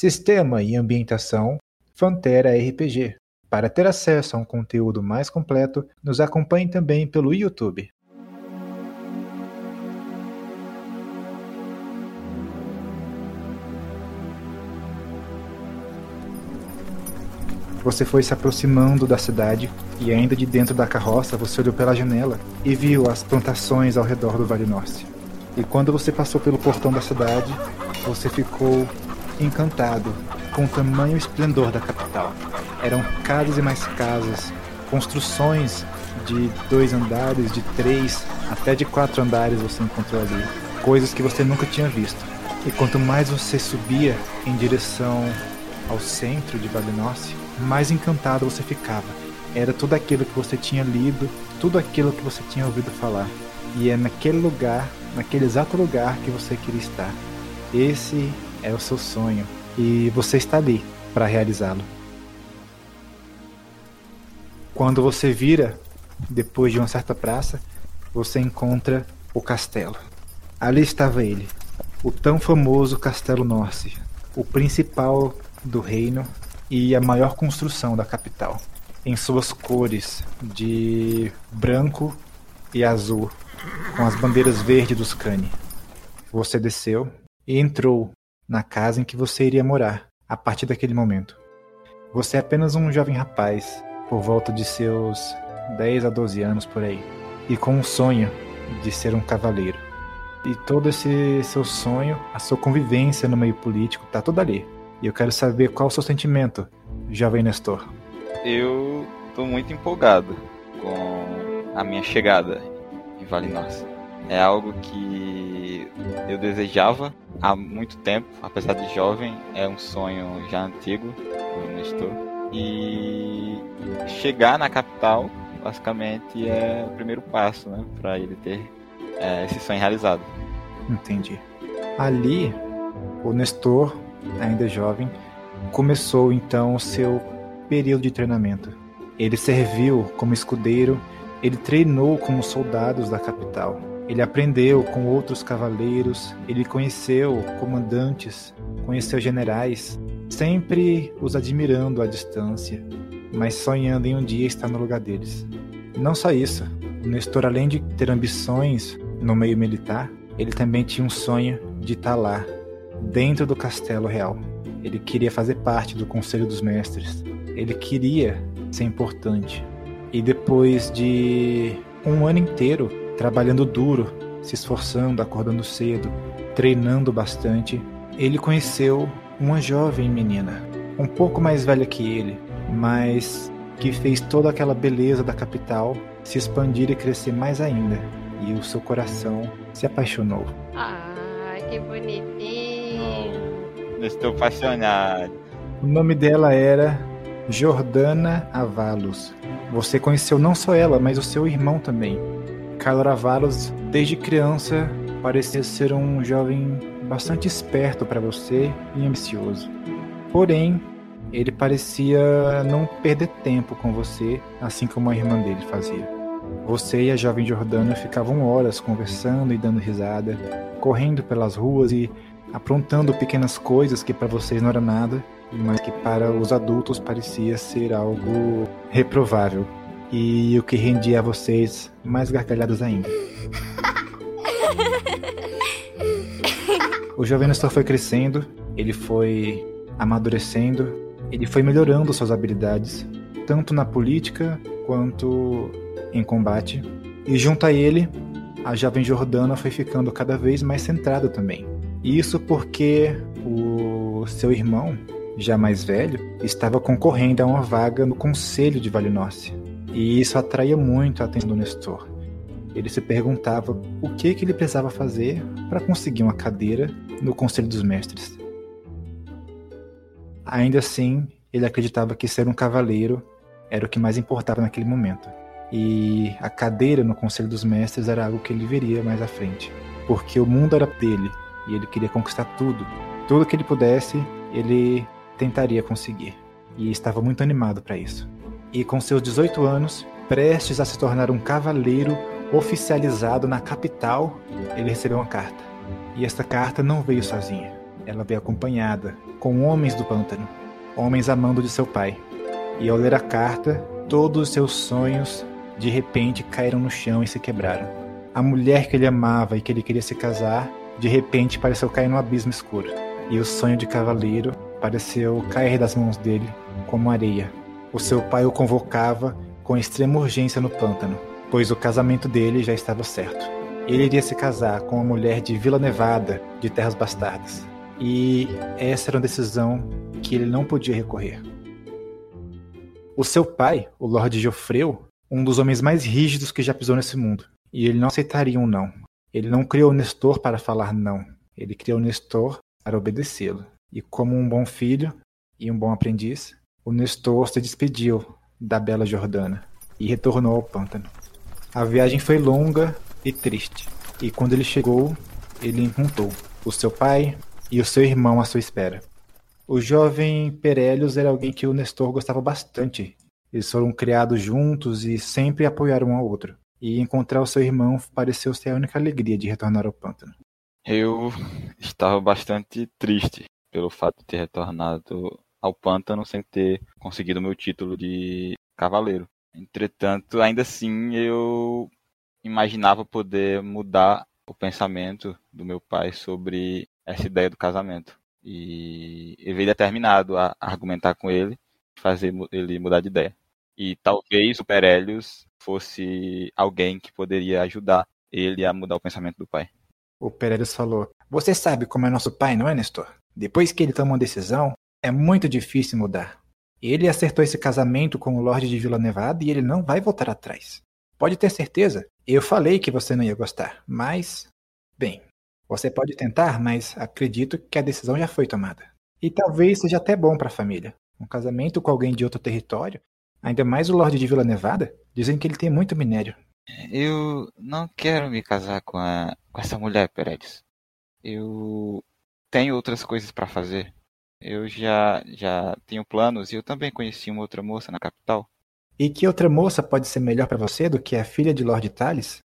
Sistema e ambientação Fantera RPG. Para ter acesso a um conteúdo mais completo, nos acompanhe também pelo YouTube. Você foi se aproximando da cidade e ainda de dentro da carroça você olhou pela janela e viu as plantações ao redor do Vale Norte. E quando você passou pelo portão da cidade, você ficou encantado com o tamanho esplendor da capital. Eram casas e mais casas, construções de dois andares, de três, até de quatro andares você encontrou ali. Coisas que você nunca tinha visto. E quanto mais você subia em direção ao centro de Valinócia, mais encantado você ficava. Era tudo aquilo que você tinha lido, tudo aquilo que você tinha ouvido falar. E é naquele lugar, naquele exato lugar que você queria estar. Esse é o seu sonho e você está ali para realizá-lo. Quando você vira, depois de uma certa praça, você encontra o castelo. Ali estava ele, o tão famoso Castelo Norse, o principal do reino e a maior construção da capital, em suas cores de branco e azul, com as bandeiras verdes dos Kani. Você desceu e entrou na casa em que você iria morar a partir daquele momento. Você é apenas um jovem rapaz, por volta de seus 10 a 12 anos por aí, e com um sonho de ser um cavaleiro. E todo esse seu sonho, a sua convivência no meio político, tá toda ali. E eu quero saber qual o seu sentimento, jovem Nestor. Eu tô muito empolgado com a minha chegada em Vale Nossa. É algo que eu desejava há muito tempo, apesar de jovem, é um sonho já antigo do Nestor. E chegar na capital, basicamente, é o primeiro passo, né, para ele ter é, esse sonho realizado. Entendi. Ali, o Nestor, ainda jovem, começou então o seu período de treinamento. Ele serviu como escudeiro, ele treinou com os soldados da capital. Ele aprendeu com outros cavaleiros, ele conheceu comandantes, conheceu generais, sempre os admirando à distância, mas sonhando em um dia estar no lugar deles. Não só isso, Nestor, além de ter ambições no meio militar, ele também tinha um sonho de estar lá, dentro do castelo real. Ele queria fazer parte do Conselho dos Mestres. Ele queria ser importante. E depois de um ano inteiro trabalhando duro, se esforçando, acordando cedo, treinando bastante, ele conheceu uma jovem menina, um pouco mais velha que ele, mas que fez toda aquela beleza da capital se expandir e crescer mais ainda. E o seu coração se apaixonou. Ai, que bonitinho. Estou apaixonado. O nome dela era Jordana Avalos. Você conheceu não só ela, mas o seu irmão também. Carlos Avalos, desde criança, parecia ser um jovem bastante esperto para você e ambicioso. Porém, ele parecia não perder tempo com você, assim como a irmã dele fazia. Você e a jovem Jordana ficavam horas conversando e dando risada, correndo pelas ruas e aprontando pequenas coisas que para vocês não era nada, mas que para os adultos parecia ser algo reprovável. E o que rendia a vocês mais gargalhadas ainda. O jovem Nestor foi crescendo, ele foi amadurecendo, ele foi melhorando suas habilidades, tanto na política quanto em combate. E junto a ele, a jovem Jordana foi ficando cada vez mais centrada também. Isso porque o seu irmão, já mais velho, estava concorrendo a uma vaga no Conselho de Valinócia. E isso atraía muito a atenção do Nestor. Ele se perguntava o que, que ele precisava fazer para conseguir uma cadeira no Conselho dos Mestres. Ainda assim, ele acreditava que ser um cavaleiro era o que mais importava naquele momento. E a cadeira no Conselho dos Mestres era algo que ele veria mais à frente. Porque o mundo era dele e ele queria conquistar tudo. Tudo que ele pudesse, ele tentaria conseguir. E estava muito animado para isso e, com seus 18 anos, prestes a se tornar um cavaleiro oficializado na capital, ele recebeu uma carta. E esta carta não veio sozinha. ela veio acompanhada com homens do pântano, homens amando de seu pai. E ao ler a carta, todos os seus sonhos de repente caíram no chão e se quebraram. A mulher que ele amava e que ele queria se casar, de repente pareceu cair no abismo escuro. E o sonho de cavaleiro pareceu cair das mãos dele como areia. O seu pai o convocava com extrema urgência no pântano, pois o casamento dele já estava certo. Ele iria se casar com uma mulher de Vila Nevada, de Terras Bastardas. E essa era uma decisão que ele não podia recorrer. O seu pai, o Lord Geoffrey, um dos homens mais rígidos que já pisou nesse mundo, e ele não aceitaria um não. Ele não criou Nestor para falar não. Ele criou Nestor para obedecê-lo. E como um bom filho e um bom aprendiz, o Nestor se despediu da bela Jordana e retornou ao pântano. A viagem foi longa e triste, e quando ele chegou, ele encontrou o seu pai e o seu irmão à sua espera. O jovem Perelius era alguém que o Nestor gostava bastante. Eles foram criados juntos e sempre apoiaram um ao outro. E encontrar o seu irmão pareceu ser a única alegria de retornar ao pântano. Eu estava bastante triste pelo fato de ter retornado ao pântano sem ter conseguido meu título de cavaleiro. Entretanto, ainda assim, eu imaginava poder mudar o pensamento do meu pai sobre essa ideia do casamento. E eu veio determinado a argumentar com ele, fazer ele mudar de ideia. E talvez o Perelius fosse alguém que poderia ajudar ele a mudar o pensamento do pai. O Perelius falou: Você sabe como é nosso pai, não é, Nestor? Depois que ele toma uma decisão, é muito difícil mudar. Ele acertou esse casamento com o Lorde de Vila Nevada e ele não vai voltar atrás. Pode ter certeza. Eu falei que você não ia gostar, mas. Bem, você pode tentar, mas acredito que a decisão já foi tomada. E talvez seja até bom para a família. Um casamento com alguém de outro território, ainda mais o Lorde de Vila Nevada, dizem que ele tem muito minério. Eu não quero me casar com, a, com essa mulher, Peredes. Eu tenho outras coisas para fazer. Eu já, já tenho planos e eu também conheci uma outra moça na capital. E que outra moça pode ser melhor para você do que a filha de Lord Thales?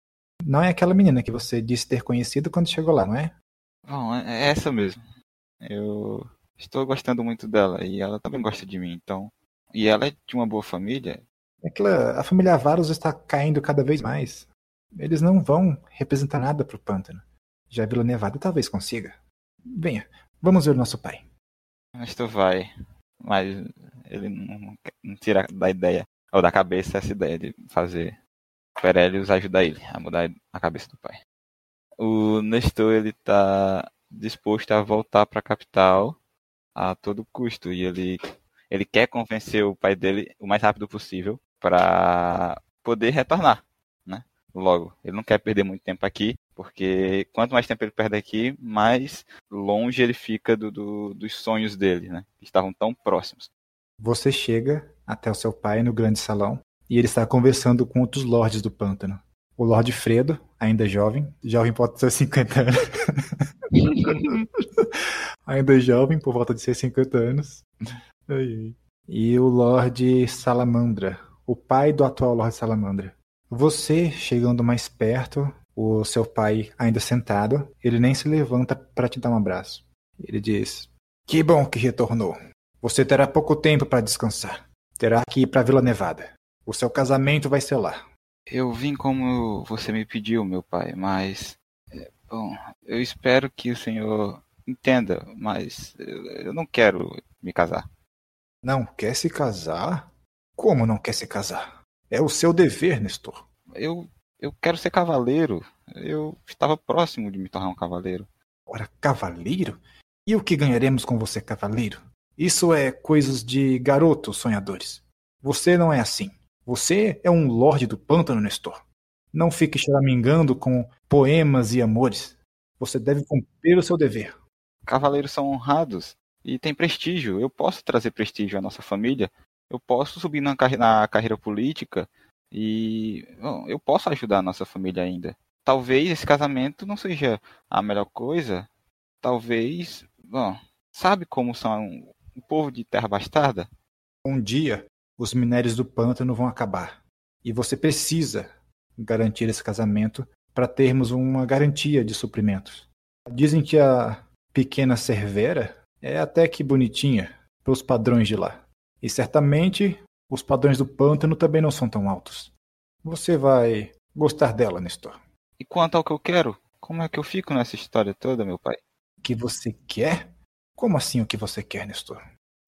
Não é aquela menina que você disse ter conhecido quando chegou lá, não é? Bom, é, é essa mesmo. Eu estou gostando muito dela e ela também gosta de mim, então. E ela é de uma boa família. Aquela, a família Varus está caindo cada vez mais. Eles não vão representar nada para o pântano. Já Vila Nevada talvez consiga. Venha, vamos ver nosso pai. Isto vai, mas ele não, não tira da ideia, ou da cabeça essa ideia de fazer Perelius ajudar ele a mudar a cabeça do pai. O Nestor ele tá disposto a voltar para a capital a todo custo e ele ele quer convencer o pai dele o mais rápido possível para poder retornar, né? Logo, ele não quer perder muito tempo aqui, porque quanto mais tempo ele perde aqui, mais longe ele fica do, do, dos sonhos dele, né? Que estavam tão próximos. Você chega até o seu pai no grande salão e ele está conversando com outros lords do pântano. O Lorde Fredo, ainda jovem, jovem pode ser 50 anos. ainda jovem, por volta de ser 50 anos. E o Lorde Salamandra, o pai do atual Lorde Salamandra. Você, chegando mais perto, o seu pai ainda sentado, ele nem se levanta para te dar um abraço. Ele diz: Que bom que retornou. Você terá pouco tempo para descansar. Terá que ir para Vila Nevada. O seu casamento vai ser lá. Eu vim como você me pediu, meu pai, mas. É, bom, eu espero que o senhor entenda, mas eu não quero me casar. Não quer se casar? Como não quer se casar? É o seu dever, Nestor. Eu, eu quero ser cavaleiro. Eu estava próximo de me tornar um cavaleiro. Ora, cavaleiro? E o que ganharemos com você, cavaleiro? Isso é coisas de garotos sonhadores. Você não é assim. Você é um lorde do pântano, Nestor. Não fique choramingando com poemas e amores. Você deve cumprir o seu dever. Cavaleiros são honrados e têm prestígio. Eu posso trazer prestígio à nossa família. Eu posso subir na, carre na carreira política e bom, eu posso ajudar a nossa família ainda. Talvez esse casamento não seja a melhor coisa. Talvez, bom, sabe como são o povo de Terra Bastarda? Um dia os minérios do pântano vão acabar. E você precisa garantir esse casamento para termos uma garantia de suprimentos. Dizem que a pequena Cervera é até que bonitinha pelos padrões de lá. E certamente os padrões do pântano também não são tão altos. Você vai gostar dela, Nestor. E quanto ao que eu quero, como é que eu fico nessa história toda, meu pai? O que você quer? Como assim o que você quer, Nestor?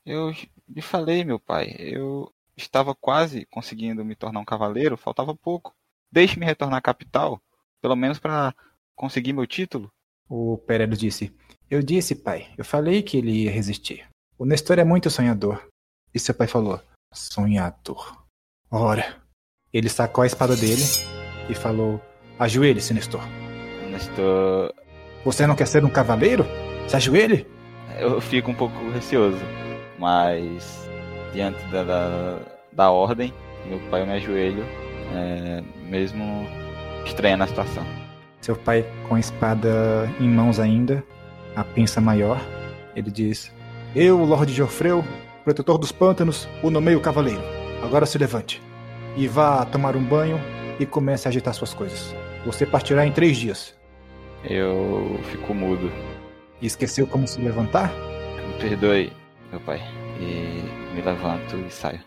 Eu lhe falei, meu pai. Eu estava quase conseguindo me tornar um cavaleiro, faltava pouco. Deixe-me retornar à capital, pelo menos para conseguir meu título. O Perelo disse: Eu disse, pai. Eu falei que ele ia resistir. O Nestor é muito sonhador. E seu pai falou: Sonhador. Ora. Ele sacou a espada dele e falou: Ajoelhe-se, Nestor. Nestor. Você não quer ser um cavaleiro? Se ajoelhe? Eu fico um pouco receoso, mas diante da, da, da ordem, meu pai me ajoelho, é, mesmo estranha a situação. Seu pai, com a espada em mãos ainda, a pinça maior, ele diz: Eu, Lorde Geoffreu, protetor dos pântanos, o nomeio cavaleiro. Agora se levante e vá tomar um banho e comece a agitar suas coisas. Você partirá em três dias. Eu fico mudo. E esqueceu como se levantar? Me perdoe, meu pai. E me levanto e saio.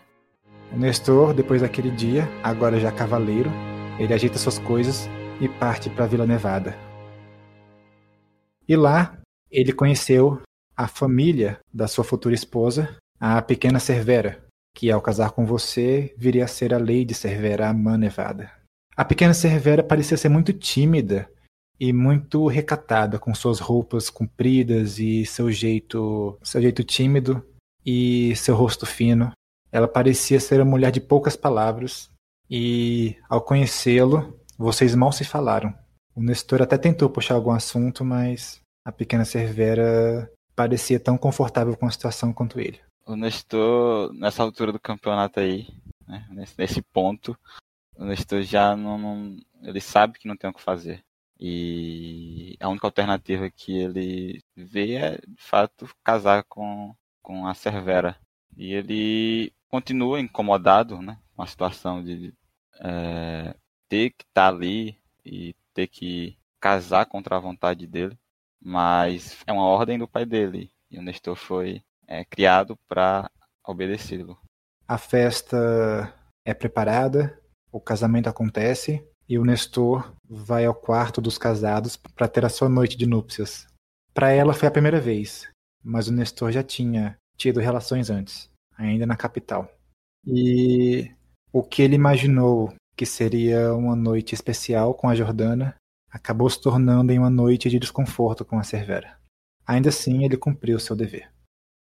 O Nestor, depois daquele dia, agora já cavaleiro, ele ajeita suas coisas e parte para Vila Nevada. E lá, ele conheceu a família da sua futura esposa, a pequena Cervera, que ao casar com você viria a ser a Lady Cervera Amã Nevada. A pequena Cervera parecia ser muito tímida e muito recatada com suas roupas compridas e seu jeito, seu jeito tímido e seu rosto fino. Ela parecia ser uma mulher de poucas palavras e ao conhecê-lo, vocês mal se falaram. O Nestor até tentou puxar algum assunto, mas a pequena Cervera parecia tão confortável com a situação quanto ele. O Nestor, nessa altura do campeonato aí, né, nesse, nesse ponto, o Nestor já não, não, Ele sabe que não tem o que fazer. E a única alternativa que ele vê é, de fato, casar com, com a Cervera. E ele continua incomodado né, com a situação de é, ter que estar tá ali e ter que casar contra a vontade dele. Mas é uma ordem do pai dele. E o Nestor foi é, criado para obedecê-lo. A festa é preparada, o casamento acontece e o Nestor vai ao quarto dos casados para ter a sua noite de núpcias. Para ela foi a primeira vez, mas o Nestor já tinha tido relações antes, ainda na capital. E o que ele imaginou que seria uma noite especial com a Jordana acabou se tornando em uma noite de desconforto com a Cervera. Ainda assim, ele cumpriu seu dever.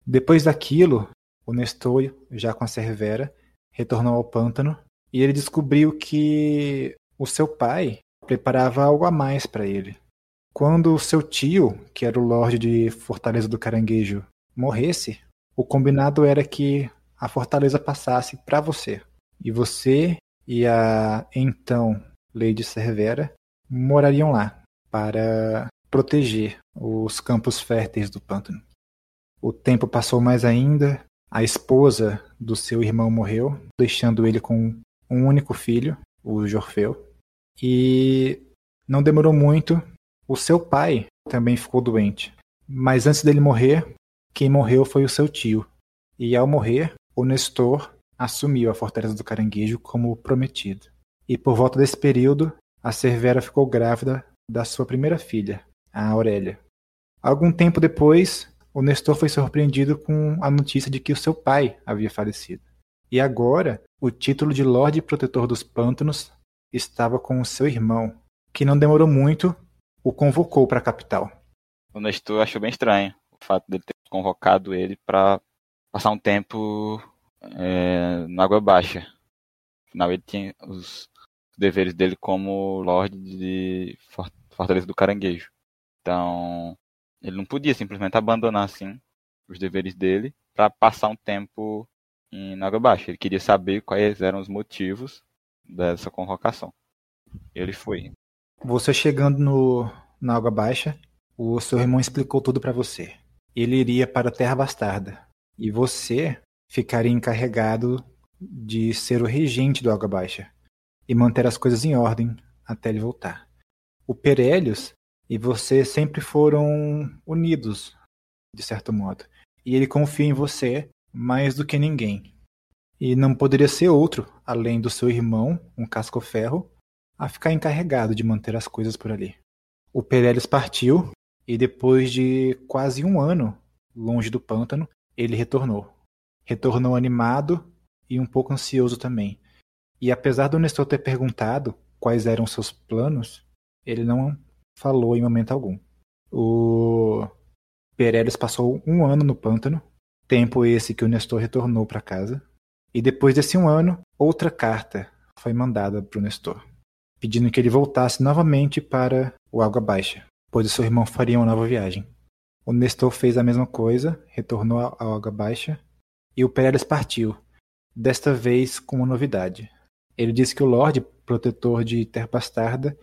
Depois daquilo, o Nestor, já com a Cervera, retornou ao pântano e ele descobriu que o seu pai preparava algo a mais para ele. Quando o seu tio, que era o Lorde de Fortaleza do Caranguejo, morresse, o combinado era que a fortaleza passasse para você. E você e a então Lady Cervera morariam lá para proteger os campos férteis do pântano. O tempo passou mais ainda, a esposa do seu irmão morreu, deixando ele com um único filho, o Jorfeu. E não demorou muito, o seu pai também ficou doente. Mas antes dele morrer, quem morreu foi o seu tio. E ao morrer, o Nestor assumiu a Fortaleza do Caranguejo como prometido. E por volta desse período, a Cervera ficou grávida da sua primeira filha, a Aurélia. Algum tempo depois, o Nestor foi surpreendido com a notícia de que o seu pai havia falecido. E agora, o título de Lorde Protetor dos Pântanos estava com o seu irmão, que não demorou muito, o convocou para a capital. O Nestor achou bem estranho o fato dele ter convocado ele para passar um tempo é, na Água Baixa. Afinal, ele tinha os deveres dele como Lorde de Fortaleza do Caranguejo. Então, ele não podia simplesmente abandonar assim os deveres dele para passar um tempo em Água Baixa. Ele queria saber quais eram os motivos dessa convocação. Ele foi. Você chegando no, na Água Baixa, o seu irmão explicou tudo para você. Ele iria para a Terra Bastarda e você ficaria encarregado de ser o regente do Água Baixa e manter as coisas em ordem até ele voltar. O Perelius E vocês sempre foram unidos, de certo modo. E ele confia em você mais do que ninguém. E não poderia ser outro, além do seu irmão, um casco-ferro, a ficar encarregado de manter as coisas por ali. O Pereles partiu e depois de quase um ano longe do pântano, ele retornou. Retornou animado e um pouco ansioso também. E apesar do Nestor ter perguntado quais eram seus planos, ele não falou em momento algum. O Pereles passou um ano no pântano, tempo esse que o Nestor retornou para casa. E depois desse um ano, outra carta foi mandada para o Nestor, pedindo que ele voltasse novamente para o Água Baixa, pois o seu irmão faria uma nova viagem. O Nestor fez a mesma coisa, retornou à Água Baixa, e o Pereles partiu, desta vez com uma novidade. Ele disse que o Lorde, protetor de Terra Bastarda,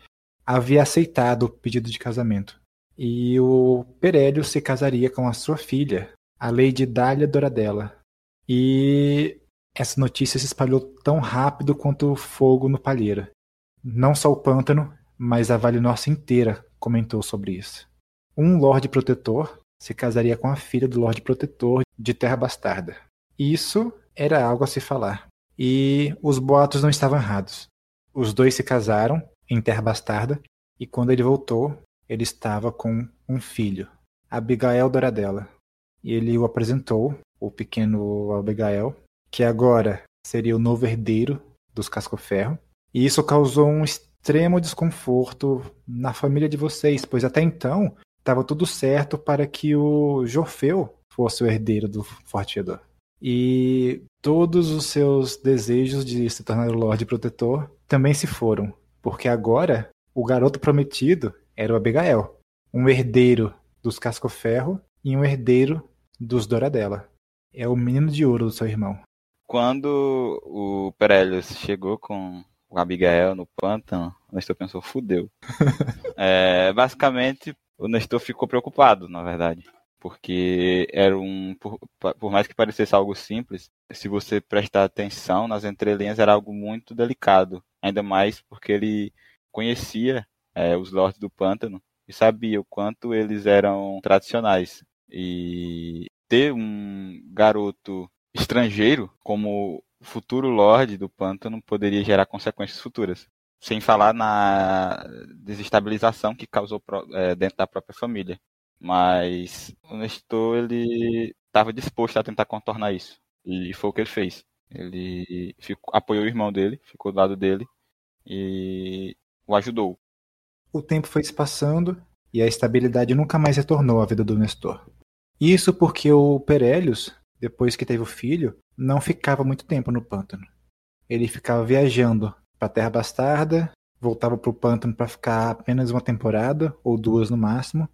havia aceitado o pedido de casamento. E o Perélio se casaria com a sua filha, a Lady Dália Doradella. E essa notícia se espalhou tão rápido quanto o fogo no palheiro. Não só o pântano, mas a Vale Nossa inteira comentou sobre isso. Um Lorde Protetor se casaria com a filha do Lorde Protetor de Terra Bastarda. Isso era algo a se falar. E os boatos não estavam errados. Os dois se casaram em Terra Bastarda e quando ele voltou, ele estava com um filho, Abigail Doradella. E ele o apresentou, o pequeno Abigail, que agora seria o novo herdeiro dos Cascoferro. E isso causou um extremo desconforto na família de vocês, pois até então estava tudo certo para que o Jorfeu fosse o herdeiro do Forte Fedor. E todos os seus desejos de se tornar o Lorde Protetor também se foram, porque agora o garoto prometido era o Abigail, um herdeiro dos Cascoferro e um herdeiro dos Doradella. É o menino de ouro do seu irmão. Quando o Perelius chegou com o Abigail no pântano, o Nestor pensou, fudeu. é, basicamente, o Nestor ficou preocupado, na verdade porque era um por, por, mais que parecesse algo simples, se você prestar atenção nas entrelinhas era algo muito delicado, ainda mais porque ele conhecia é, os lords do pântano e sabia o quanto eles eram tradicionais e ter um garoto estrangeiro como futuro lord do pântano poderia gerar consequências futuras sem falar na desestabilização que causou é, dentro da própria família mas o Nestor, ele estava disposto a tentar contornar isso. E foi o que ele fez. Ele ficou, apoiou o irmão dele, ficou do lado dele e o ajudou. O tempo foi se passando e a estabilidade nunca mais retornou à vida do Nestor. Isso porque o Perélios, depois que teve o filho, não ficava muito tempo no pântano. Ele ficava viajando para a Terra Bastarda, voltava para o pântano para ficar apenas uma temporada ou duas no máximo,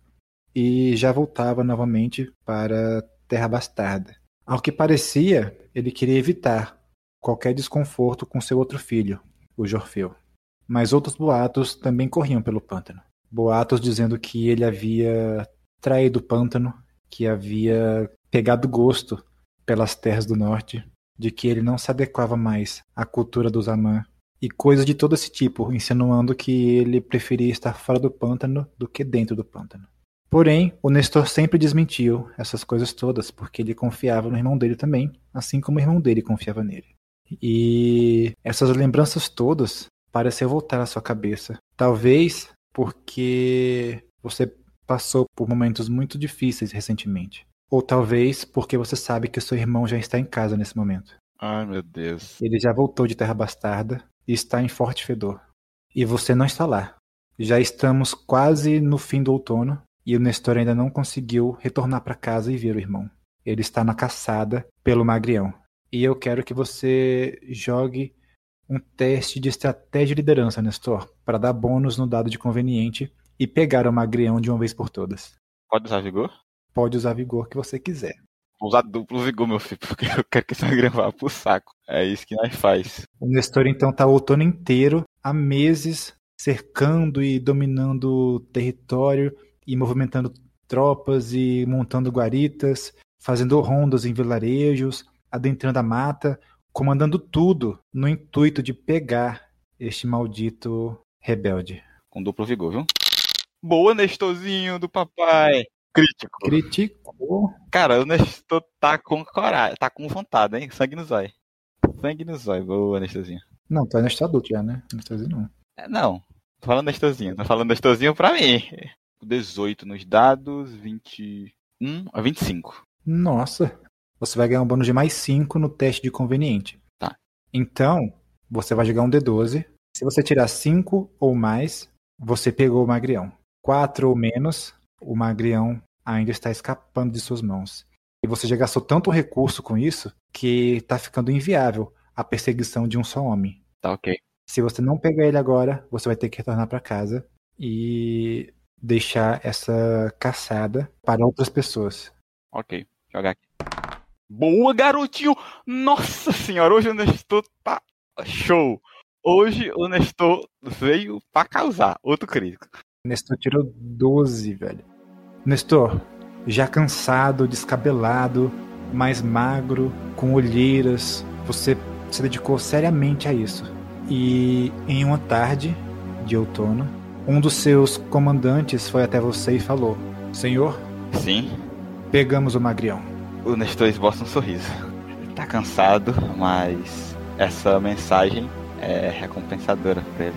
e já voltava novamente para Terra Bastarda. Ao que parecia, ele queria evitar qualquer desconforto com seu outro filho, o Jorfeu. Mas outros boatos também corriam pelo pântano. Boatos dizendo que ele havia traído o pântano, que havia pegado gosto pelas terras do norte, de que ele não se adequava mais à cultura dos Amã, e coisas de todo esse tipo, insinuando que ele preferia estar fora do pântano do que dentro do pântano. Porém, o Nestor sempre desmentiu essas coisas todas, porque ele confiava no irmão dele também, assim como o irmão dele confiava nele. E essas lembranças todas parecem voltar à sua cabeça. Talvez porque você passou por momentos muito difíceis recentemente. Ou talvez porque você sabe que seu irmão já está em casa nesse momento. Ai, meu Deus. Ele já voltou de Terra Bastarda e está em Forte Fedor. E você não está lá. Já estamos quase no fim do outono e o Nestor ainda não conseguiu retornar para casa e ver o irmão. Ele está na caçada pelo Magrião. E eu quero que você jogue um teste de estratégia de liderança, Nestor, para dar bônus no dado de conveniente e pegar o Magrião de uma vez por todas. Pode usar vigor? Pode usar vigor que você quiser. Vou usar duplo vigor, meu filho, porque eu quero que esse Magrião vá pro saco. É isso que nós faz. O Nestor, então, tá o outono inteiro, há meses, cercando e dominando o território e movimentando tropas e montando guaritas, fazendo rondas em vilarejos, adentrando a mata, comandando tudo no intuito de pegar este maldito rebelde. Com duplo vigor, viu? Boa, Nestorzinho do papai. Crítico. Criticou. Cara, o Nestor tá com coragem, tá com vontade, hein? Sangue no zóio. Sangue no zóio. Boa, Nestorzinho. Não, tu é Nestor adulto já, né? Nestorzinho não. É, não, tô falando Nestorzinho. Tô falando Nestorzinho pra mim. 18 nos dados, 21 a 25. Nossa. Você vai ganhar um bônus de mais 5 no teste de conveniente. Tá. Então, você vai jogar um D12. Se você tirar 5 ou mais, você pegou o magrião. 4 ou menos, o magrião ainda está escapando de suas mãos. E você já gastou tanto recurso com isso que está ficando inviável a perseguição de um só homem. Tá ok. Se você não pegar ele agora, você vai ter que retornar para casa e deixar essa caçada para outras pessoas. Ok. Jogar aqui. Boa, garotinho! Nossa senhora, hoje o Nestor tá show. Hoje o Nestor veio pra causar. Outro crítico. Nestor tirou 12, velho. Nestor, já cansado, descabelado, mais magro, com olheiras, você se dedicou seriamente a isso. E em uma tarde de outono, um dos seus comandantes foi até você e falou: Senhor, Sim, pegamos o magrião. o Nestor esboça um sorriso. Ele tá cansado, mas essa mensagem é recompensadora pra ele.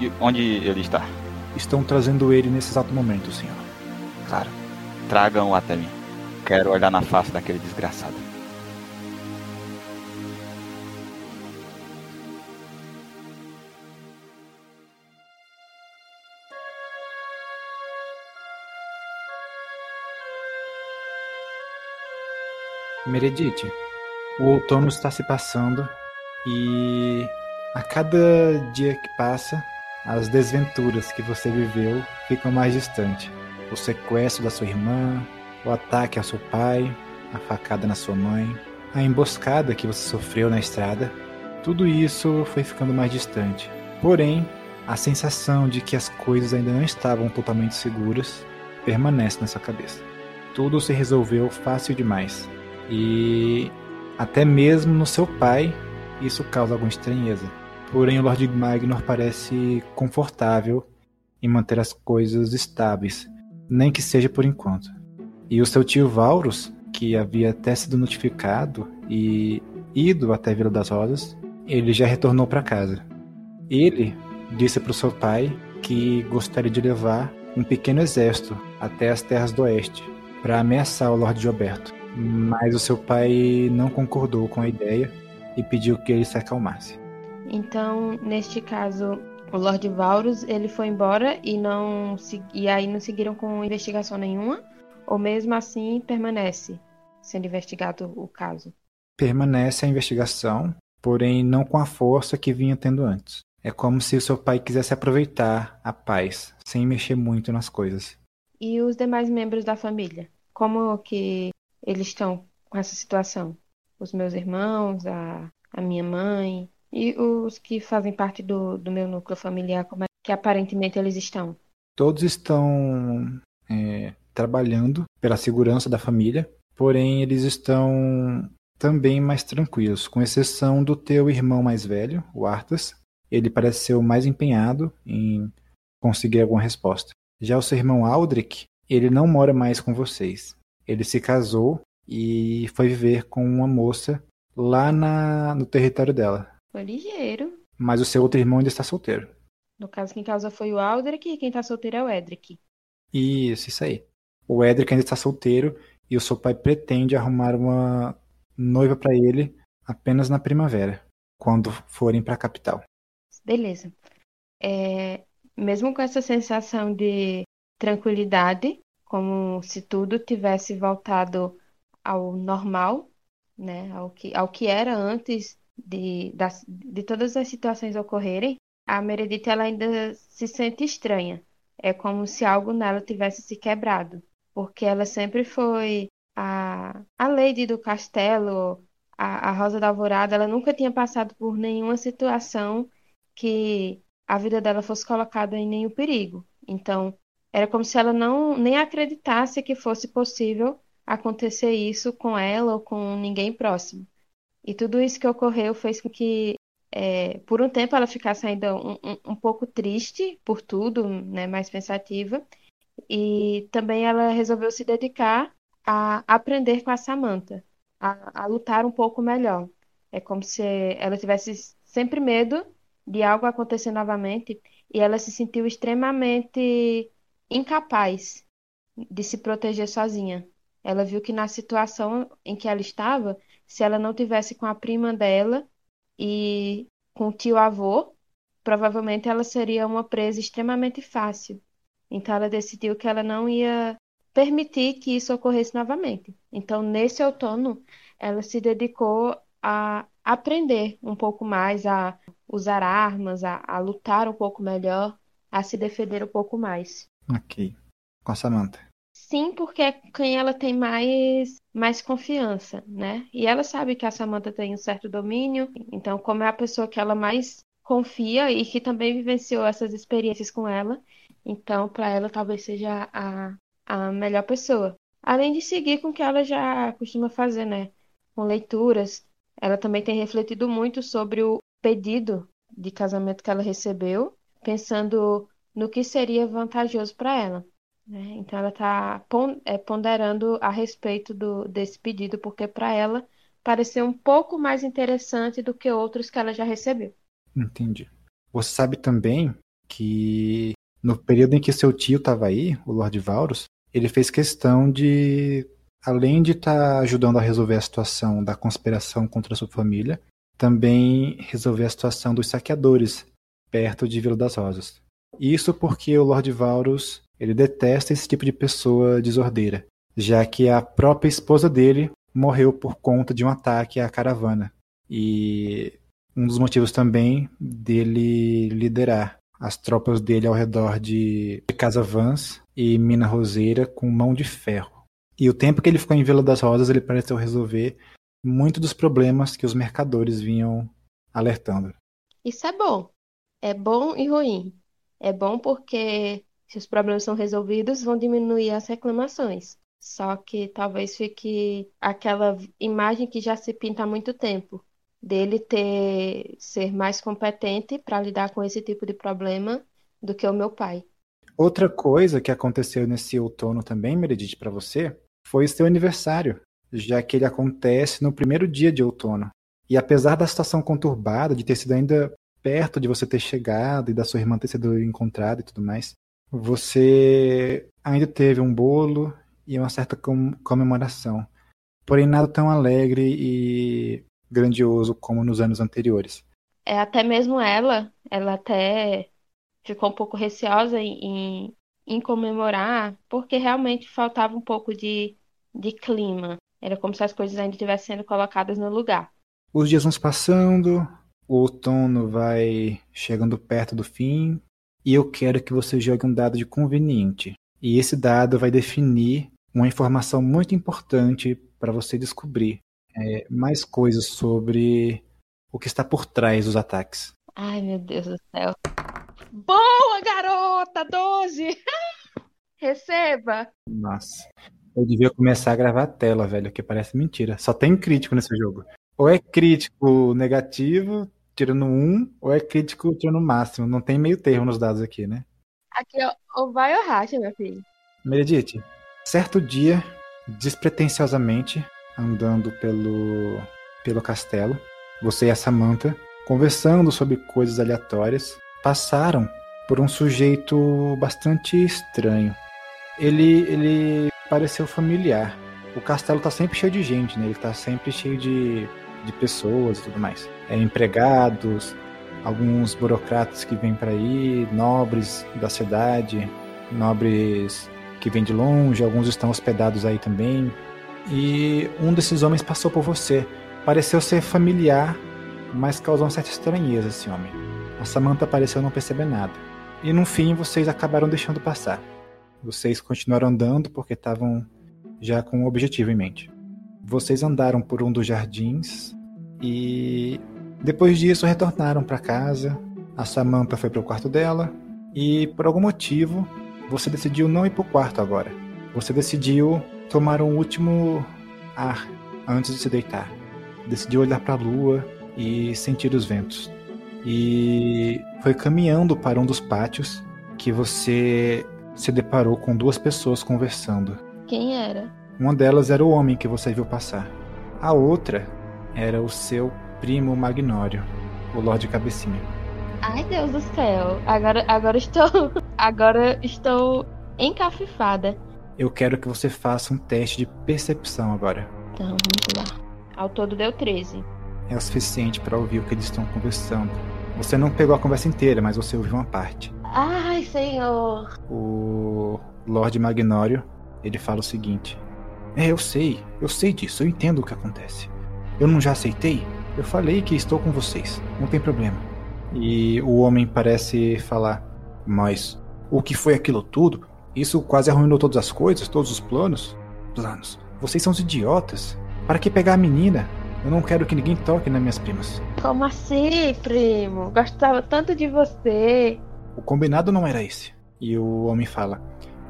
E onde ele está? Estão trazendo ele nesse exato momento, senhor. Claro. Tragam-o até mim. Quero olhar na face daquele desgraçado. Meredith, o outono está se passando e a cada dia que passa, as desventuras que você viveu ficam mais distantes. O sequestro da sua irmã, o ataque ao seu pai, a facada na sua mãe, a emboscada que você sofreu na estrada, tudo isso foi ficando mais distante. Porém, a sensação de que as coisas ainda não estavam totalmente seguras permanece na sua cabeça. Tudo se resolveu fácil demais. E até mesmo no seu pai isso causa alguma estranheza. Porém, o Lord Magnor parece confortável em manter as coisas estáveis, nem que seja por enquanto. E o seu tio Vaurus, que havia até sido notificado e ido até Vila das Rosas, ele já retornou para casa. Ele disse para o seu pai que gostaria de levar um pequeno exército até as terras do oeste para ameaçar o Lord Gilberto. Mas o seu pai não concordou com a ideia e pediu que ele se acalmasse. Então, neste caso, o Lord Varus, ele foi embora e não e aí não seguiram com investigação nenhuma, ou mesmo assim permanece sendo investigado o caso. Permanece a investigação, porém não com a força que vinha tendo antes. É como se o seu pai quisesse aproveitar a paz, sem mexer muito nas coisas. E os demais membros da família, como que eles estão com essa situação? Os meus irmãos, a, a minha mãe e os que fazem parte do, do meu núcleo familiar, como é que aparentemente eles estão? Todos estão é, trabalhando pela segurança da família, porém eles estão também mais tranquilos, com exceção do teu irmão mais velho, o Arthas. Ele parece ser o mais empenhado em conseguir alguma resposta. Já o seu irmão Aldrich, ele não mora mais com vocês. Ele se casou e foi viver com uma moça lá na, no território dela. Foi ligeiro. Mas o seu outro irmão ainda está solteiro. No caso, quem causa foi o Aldrich e quem tá solteiro é o Edric. Isso, isso aí. O Edric ainda está solteiro e o seu pai pretende arrumar uma noiva para ele apenas na primavera, quando forem para a capital. Beleza. É, mesmo com essa sensação de tranquilidade, como se tudo tivesse voltado ao normal, né, ao que, ao que era antes de, das, de todas as situações ocorrerem, a Meredith ela ainda se sente estranha. É como se algo nela tivesse se quebrado, porque ela sempre foi a, a Lady do castelo, a, a Rosa da Alvorada, ela nunca tinha passado por nenhuma situação que a vida dela fosse colocada em nenhum perigo. Então, era como se ela não nem acreditasse que fosse possível acontecer isso com ela ou com ninguém próximo. E tudo isso que ocorreu fez com que é, por um tempo ela ficasse ainda um, um, um, pouco triste por tudo, né, mais pensativa, e também ela resolveu se dedicar a aprender com a Samantha, a, a lutar um pouco melhor. É como se ela tivesse sempre medo de algo acontecer novamente e ela se sentiu extremamente incapaz de se proteger sozinha. Ela viu que na situação em que ela estava, se ela não tivesse com a prima dela e com o tio avô, provavelmente ela seria uma presa extremamente fácil. Então ela decidiu que ela não ia permitir que isso ocorresse novamente. Então, nesse outono, ela se dedicou a aprender um pouco mais a usar armas, a, a lutar um pouco melhor, a se defender um pouco mais. Ok. Com a Samantha. Sim, porque é quem ela tem mais, mais confiança, né? E ela sabe que a Samantha tem um certo domínio, então, como é a pessoa que ela mais confia e que também vivenciou essas experiências com ela, então, para ela, talvez seja a, a melhor pessoa. Além de seguir com o que ela já costuma fazer, né? Com leituras, ela também tem refletido muito sobre o pedido de casamento que ela recebeu, pensando no que seria vantajoso para ela. Né? Então, ela está é, ponderando a respeito do, desse pedido, porque para ela pareceu um pouco mais interessante do que outros que ela já recebeu. Entendi. Você sabe também que no período em que seu tio estava aí, o Lord Varus, ele fez questão de além de estar tá ajudando a resolver a situação da conspiração contra a sua família, também resolver a situação dos saqueadores perto de Vila das Rosas. Isso porque o Lord Varus ele detesta esse tipo de pessoa desordeira, já que a própria esposa dele morreu por conta de um ataque à caravana. E um dos motivos também dele liderar as tropas dele ao redor de Casa Vans e Mina Roseira com mão de ferro. E o tempo que ele ficou em Vila das Rosas, ele pareceu resolver muito dos problemas que os mercadores vinham alertando. Isso é bom. É bom e ruim. É bom porque se os problemas são resolvidos, vão diminuir as reclamações. Só que talvez fique aquela imagem que já se pinta há muito tempo, dele ter ser mais competente para lidar com esse tipo de problema do que o meu pai. Outra coisa que aconteceu nesse outono também, Meredith, para você, foi seu aniversário, já que ele acontece no primeiro dia de outono. E apesar da situação conturbada, de ter sido ainda perto de você ter chegado e da sua irmã ter sido encontrada e tudo mais, você ainda teve um bolo e uma certa comemoração. Porém, nada tão alegre e grandioso como nos anos anteriores. É, até mesmo ela, ela até ficou um pouco receosa em, em comemorar, porque realmente faltava um pouco de de clima. Era como se as coisas ainda estivessem sendo colocadas no lugar. Os dias vão se passando, o outono vai chegando perto do fim, e eu quero que você jogue um dado de conveniente. E esse dado vai definir uma informação muito importante para você descobrir é, mais coisas sobre o que está por trás dos ataques. Ai, meu Deus do céu. Boa, garota! 12! Receba! Nossa. Eu devia começar a gravar a tela, velho, que parece mentira. Só tem crítico nesse jogo. Ou é crítico negativo, tirando um, ou é crítico tirando o máximo. Não tem meio termo nos dados aqui, né? Aqui, ó, ou vai ou racha, meu filho. Meredith, certo dia, despretensiosamente, andando pelo, pelo castelo, você e a Samantha, conversando sobre coisas aleatórias, passaram por um sujeito bastante estranho. Ele, ele pareceu familiar. O castelo tá sempre cheio de gente, né? Ele tá sempre cheio de, de pessoas e tudo mais. É, empregados, alguns burocratas que vêm para aí, nobres da cidade, nobres que vêm de longe, alguns estão hospedados aí também. E um desses homens passou por você. Pareceu ser familiar, mas causou uma certa estranheza esse homem. A Samantha pareceu não perceber nada. E no fim vocês acabaram deixando passar. Vocês continuaram andando porque estavam já com um objetivo em mente. Vocês andaram por um dos jardins e depois disso retornaram para casa. A Samantha foi para o quarto dela e por algum motivo você decidiu não ir para o quarto agora. Você decidiu tomar um último ar antes de se deitar. Decidiu olhar para a lua e sentir os ventos. e foi caminhando para um dos pátios que você se deparou com duas pessoas conversando. Quem era? Uma delas era o homem que você viu passar. A outra era o seu primo Magnório, o Lorde Cabecinha. Ai, Deus do céu. Agora, agora estou. Agora estou encafifada. Eu quero que você faça um teste de percepção agora. Então, vamos lá. Ao todo deu 13. É o suficiente para ouvir o que eles estão conversando. Você não pegou a conversa inteira, mas você ouviu uma parte. Ai, senhor. O Lorde Magnório, ele fala o seguinte: É, eu sei, eu sei disso, eu entendo o que acontece. Eu não já aceitei? Eu falei que estou com vocês, não tem problema. E o homem parece falar: Mas o que foi aquilo tudo? Isso quase arruinou todas as coisas, todos os planos? Planos. Vocês são os idiotas. Para que pegar a menina? Eu não quero que ninguém toque nas minhas primas. Como assim, primo? Gostava tanto de você. O combinado não era esse. E o homem fala: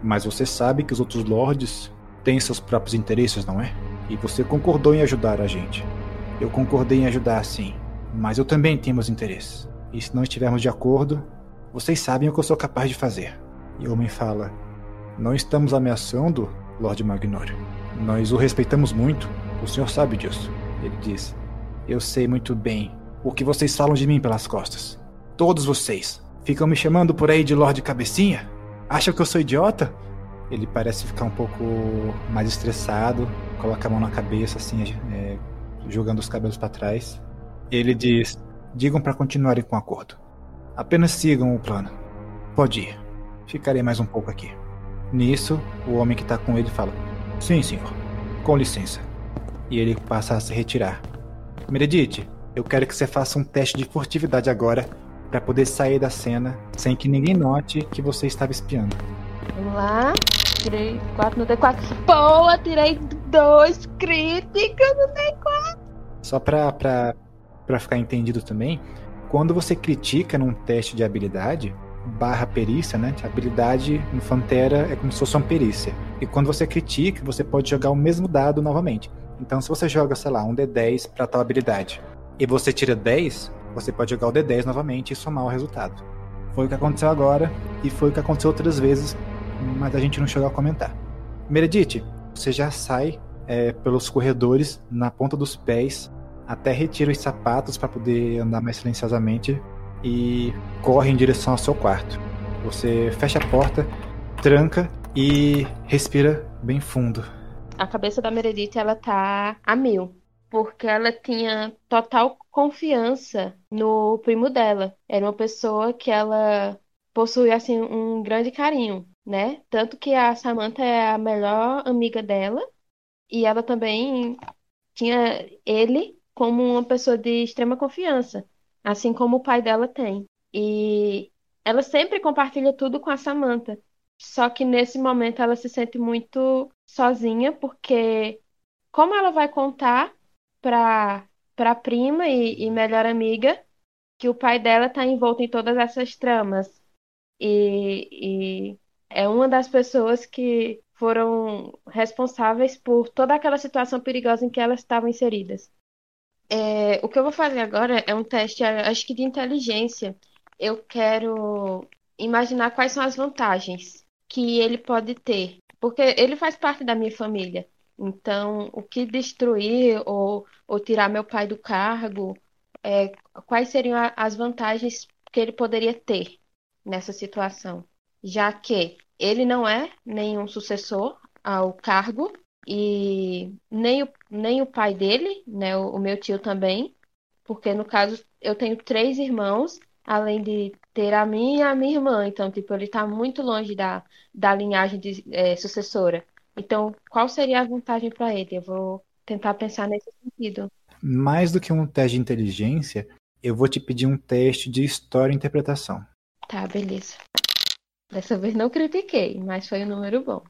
Mas você sabe que os outros lords têm seus próprios interesses, não é? E você concordou em ajudar a gente. Eu concordei em ajudar, sim. Mas eu também tenho meus interesses. E se não estivermos de acordo, vocês sabem o que eu sou capaz de fazer. E o homem fala: Não estamos ameaçando, Lord Magnório. Nós o respeitamos muito. O senhor sabe disso. Ele diz: Eu sei muito bem o que vocês falam de mim pelas costas. Todos vocês ficam me chamando por aí de Lorde Cabecinha? Acham que eu sou idiota? Ele parece ficar um pouco mais estressado, coloca a mão na cabeça, assim, é, jogando os cabelos para trás. Ele diz: Digam para continuarem com o acordo. Apenas sigam o plano. Pode ir. Ficarei mais um pouco aqui. Nisso, o homem que está com ele fala: Sim, senhor. Com licença e ele passa a se retirar. Meredith, eu quero que você faça um teste de furtividade agora para poder sair da cena sem que ninguém note que você estava espiando. Vamos lá. Tirei 4 no D4. Boa, tirei 2 críticos no D4. Só pra, pra, pra ficar entendido também, quando você critica num teste de habilidade, barra perícia, né? Habilidade no Fantera é como se fosse uma perícia. E quando você critica, você pode jogar o mesmo dado novamente. Então, se você joga, sei lá, um D10 para tal habilidade e você tira 10, você pode jogar o D10 novamente e somar o resultado. Foi o que aconteceu agora e foi o que aconteceu outras vezes, mas a gente não chegou a comentar. Meredith, você já sai é, pelos corredores na ponta dos pés, até retira os sapatos para poder andar mais silenciosamente e corre em direção ao seu quarto. Você fecha a porta, tranca e respira bem fundo a cabeça da Meredith ela tá a mil. Porque ela tinha total confiança no primo dela. Era uma pessoa que ela possuía assim um grande carinho, né? Tanto que a Samantha é a melhor amiga dela e ela também tinha ele como uma pessoa de extrema confiança, assim como o pai dela tem. E ela sempre compartilha tudo com a Samantha. Só que nesse momento ela se sente muito sozinha, porque como ela vai contar para para prima e, e, melhor amiga que o pai dela está envolto em todas essas tramas e, e é uma das pessoas que foram responsáveis por toda aquela situação perigosa em que elas estavam inseridas. É, o que eu vou fazer agora é um teste, acho que de inteligência. Eu quero imaginar quais são as vantagens que ele pode ter porque ele faz parte da minha família. Então, o que destruir ou, ou tirar meu pai do cargo, é, quais seriam as vantagens que ele poderia ter nessa situação? Já que ele não é nenhum sucessor ao cargo e nem o, nem o pai dele, né, o, o meu tio também, porque no caso eu tenho três irmãos além de ter a mim e a minha irmã. Então, tipo, ele está muito longe da, da linhagem de, é, sucessora. Então, qual seria a vantagem para ele? Eu vou tentar pensar nesse sentido. Mais do que um teste de inteligência, eu vou te pedir um teste de história e interpretação. Tá, beleza. Dessa vez não critiquei, mas foi um número bom.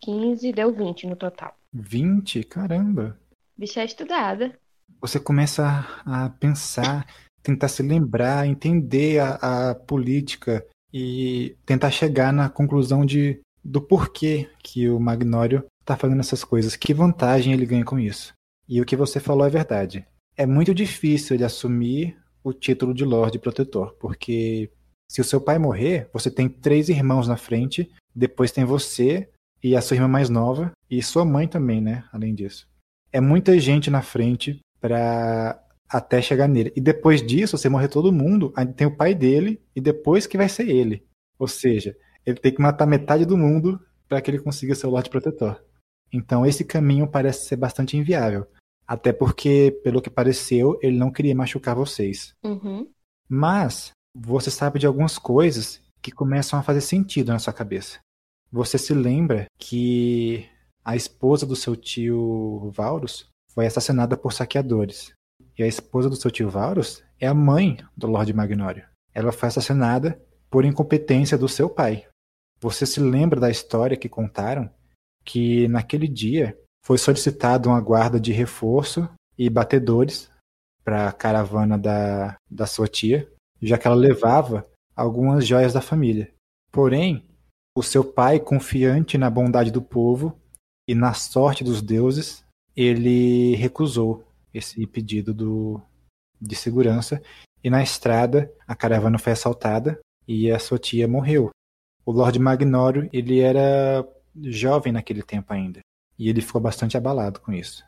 15 deu 20 no total. 20? Caramba! Bicha é estudada. Você começa a pensar tentar se lembrar, entender a, a política e tentar chegar na conclusão de do porquê que o Magnório está fazendo essas coisas, que vantagem ele ganha com isso. E o que você falou é verdade. É muito difícil ele assumir o título de Lorde Protetor, porque se o seu pai morrer, você tem três irmãos na frente, depois tem você e a sua irmã mais nova e sua mãe também, né? Além disso. É muita gente na frente para até chegar nele. E depois disso, você morrer todo mundo, aí tem o pai dele e depois que vai ser ele. Ou seja, ele tem que matar metade do mundo para que ele consiga ser o Lorde Protetor. Então esse caminho parece ser bastante inviável. Até porque, pelo que pareceu, ele não queria machucar vocês. Uhum. Mas você sabe de algumas coisas que começam a fazer sentido na sua cabeça. Você se lembra que a esposa do seu tio Vaurus foi assassinada por saqueadores. E a esposa do seu tio Vaurus é a mãe do Lorde Magnório. Ela foi assassinada por incompetência do seu pai. Você se lembra da história que contaram que naquele dia foi solicitado uma guarda de reforço e batedores para a caravana da, da sua tia, já que ela levava algumas joias da família. Porém, o seu pai, confiante na bondade do povo e na sorte dos deuses, ele recusou esse pedido do, de segurança e na estrada a caravana foi assaltada e a sua tia morreu. O Lord Magnório, ele era jovem naquele tempo ainda. E ele ficou bastante abalado com isso.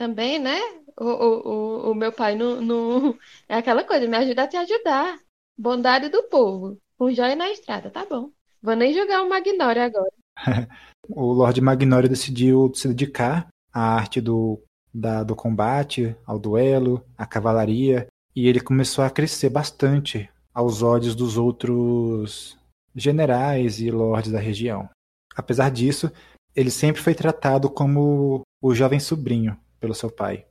Também, né? O, o, o, meu pai não, não. É aquela coisa, me ajuda a te ajudar. Bondade do povo. Com joia na estrada, tá bom. Vou nem jogar o Magnório agora. o Lord Magnório decidiu se dedicar à arte do, da, do combate, ao duelo, à cavalaria. E ele começou a crescer bastante aos olhos dos outros generais e lords da região. Apesar disso, ele sempre foi tratado como o jovem sobrinho pelo seu pai.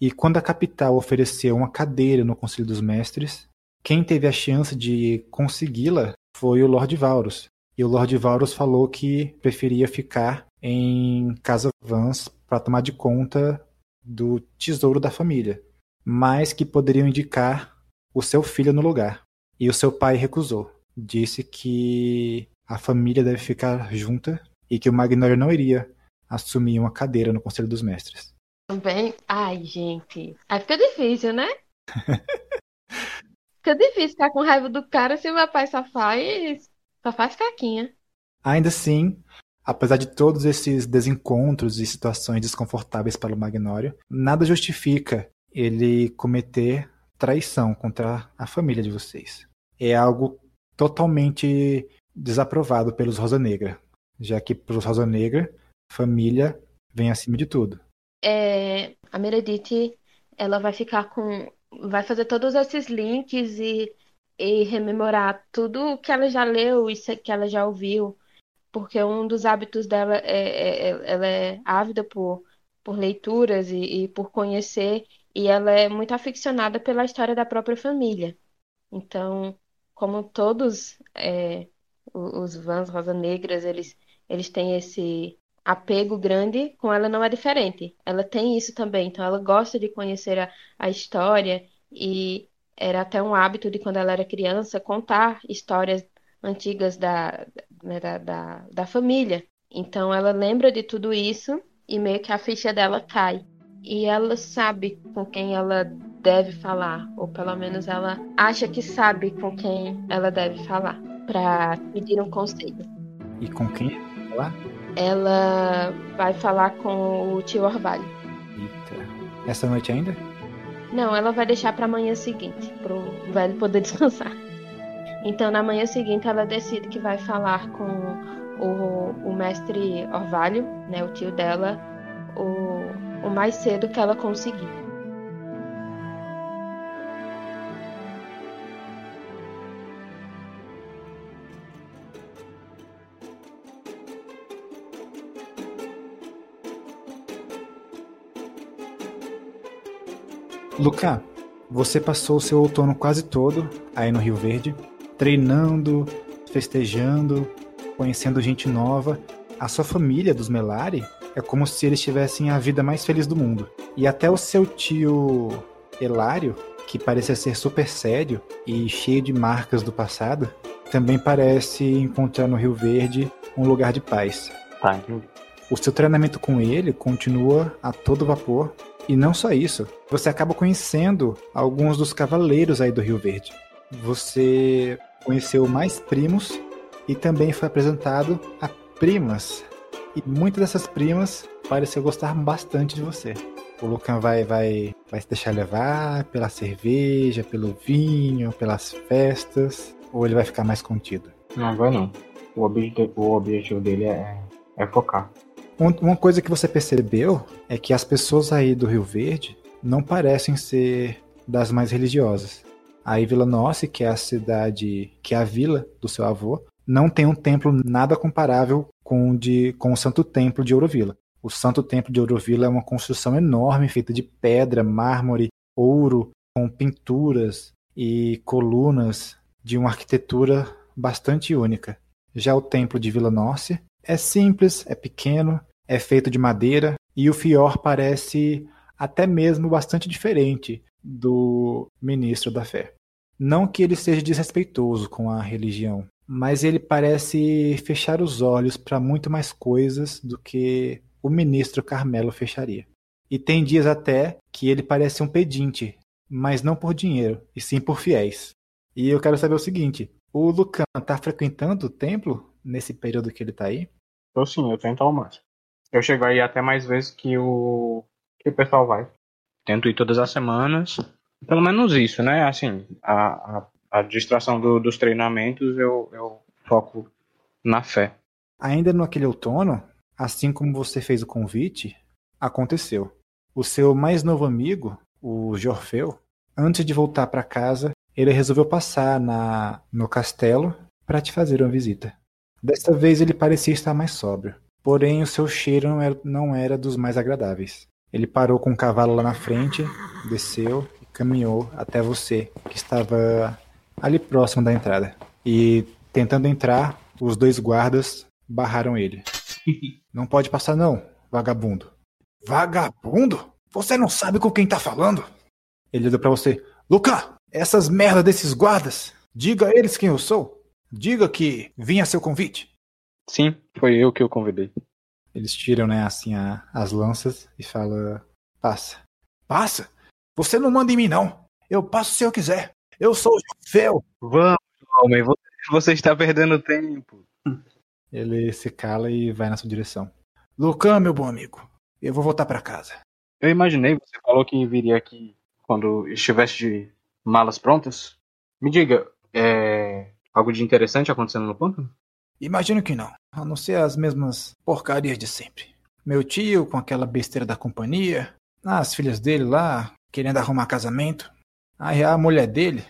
E quando a capital ofereceu uma cadeira no Conselho dos Mestres, quem teve a chance de consegui-la foi o Lord Varus. E o Lord Varus falou que preferia ficar em Casa Vance para tomar de conta do tesouro da família, mas que poderiam indicar o seu filho no lugar. E o seu pai recusou. Disse que a família deve ficar junta e que o Magnório não iria assumir uma cadeira no Conselho dos Mestres. Também. Ai, gente. Aí fica difícil, né? fica difícil ficar com raiva do cara se o meu pai só faz. só faz caquinha. Ainda assim, apesar de todos esses desencontros e situações desconfortáveis para o Magnório, nada justifica ele cometer traição contra a família de vocês. É algo totalmente desaprovado pelos Rosa Negra, já que para os Rosa Negra, família vem acima de tudo. É, a Meredith, ela vai ficar com, vai fazer todos esses links e, e rememorar tudo que ela já leu e que ela já ouviu, porque um dos hábitos dela é, é, é ela é ávida por, por leituras e, e por conhecer, e ela é muito aficionada pela história da própria família. Então, como todos é, os Vans Rosa Negras, eles, eles têm esse apego grande, com ela não é diferente. Ela tem isso também, então ela gosta de conhecer a, a história e era até um hábito de quando ela era criança contar histórias antigas da, né, da, da, da família. Então ela lembra de tudo isso e meio que a ficha dela cai. E ela sabe com quem ela deve falar, ou pelo menos ela acha que sabe com quem ela deve falar para pedir um conselho. E com quem falar? Ela vai falar com o tio Orvalho. Eita. Essa noite ainda? Não, ela vai deixar para amanhã seguinte, pro velho poder descansar. Então, na manhã seguinte, ela decide que vai falar com o, o mestre Orvalho, né, o tio dela, o, o mais cedo que ela conseguir. Luca, você passou o seu outono quase todo aí no Rio Verde, treinando, festejando, conhecendo gente nova. A sua família dos Melari é como se eles tivessem a vida mais feliz do mundo. E até o seu tio Elário, que parecia ser super sério e cheio de marcas do passado, também parece encontrar no Rio Verde um lugar de paz. Tá. O seu treinamento com ele continua a todo vapor E não só isso, você acaba conhecendo alguns dos cavaleiros aí do Rio Verde. Você conheceu mais primos e também foi apresentado a primas. E muitas dessas primas pareceu gostar bastante de você. O Lucan vai, vai, vai se deixar levar pela cerveja, pelo vinho, pelas festas, ou ele vai ficar mais contido? Não, vai não. O objetivo, o objetivo dele é, é focar. Uma coisa que você percebeu é que as pessoas aí do Rio Verde não parecem ser das mais religiosas. Aí Vila Nossa, que é a cidade, que é a vila do seu avô, não tem um templo nada comparável com, de, com o Santo Templo de Ourovila. O Santo Templo de Ourovila é uma construção enorme, feita de pedra, mármore, ouro, com pinturas e colunas de uma arquitetura bastante única. Já o Templo de Vila Norte é simples, é pequeno, é feito de madeira e o Fior parece até mesmo bastante diferente do ministro da fé. Não que ele seja desrespeitoso com a religião, mas ele parece fechar os olhos para muito mais coisas do que o ministro Carmelo fecharia. E tem dias até que ele parece um pedinte, mas não por dinheiro, e sim por fiéis. E eu quero saber o seguinte: o Lucan está frequentando o templo nesse período que ele está aí? Eu sim, eu tento ao máximo. Eu chego aí até mais vezes que o, que o pessoal vai. Tento ir todas as semanas. Pelo menos isso, né? Assim, a, a, a distração do, dos treinamentos eu, eu foco na fé. Ainda no aquele outono, assim como você fez o convite, aconteceu. O seu mais novo amigo, o Jorfeu, antes de voltar para casa, ele resolveu passar na, no castelo para te fazer uma visita. Desta vez ele parecia estar mais sóbrio. Porém, o seu cheiro não era, não era dos mais agradáveis. Ele parou com o cavalo lá na frente, desceu e caminhou até você, que estava ali próximo da entrada. E, tentando entrar, os dois guardas barraram ele. Não pode passar, não, vagabundo. Vagabundo? Você não sabe com quem tá falando? Ele olhou para você. Luca, essas merdas desses guardas, diga a eles quem eu sou. Diga que vim a seu convite. Sim, foi eu que o convidei. Eles tiram, né, assim, a, as lanças e falam: Passa. Passa? Você não manda em mim, não. Eu passo se eu quiser. Eu sou o Jofel. Vamos, homem, você está perdendo tempo. Ele se cala e vai na sua direção. Lucan, meu bom amigo, eu vou voltar para casa. Eu imaginei, você falou que viria aqui quando estivesse de malas prontas. Me diga, é algo de interessante acontecendo no ponto? Imagino que não, a não ser as mesmas porcarias de sempre. Meu tio com aquela besteira da companhia, as filhas dele lá querendo arrumar casamento, aí a mulher dele,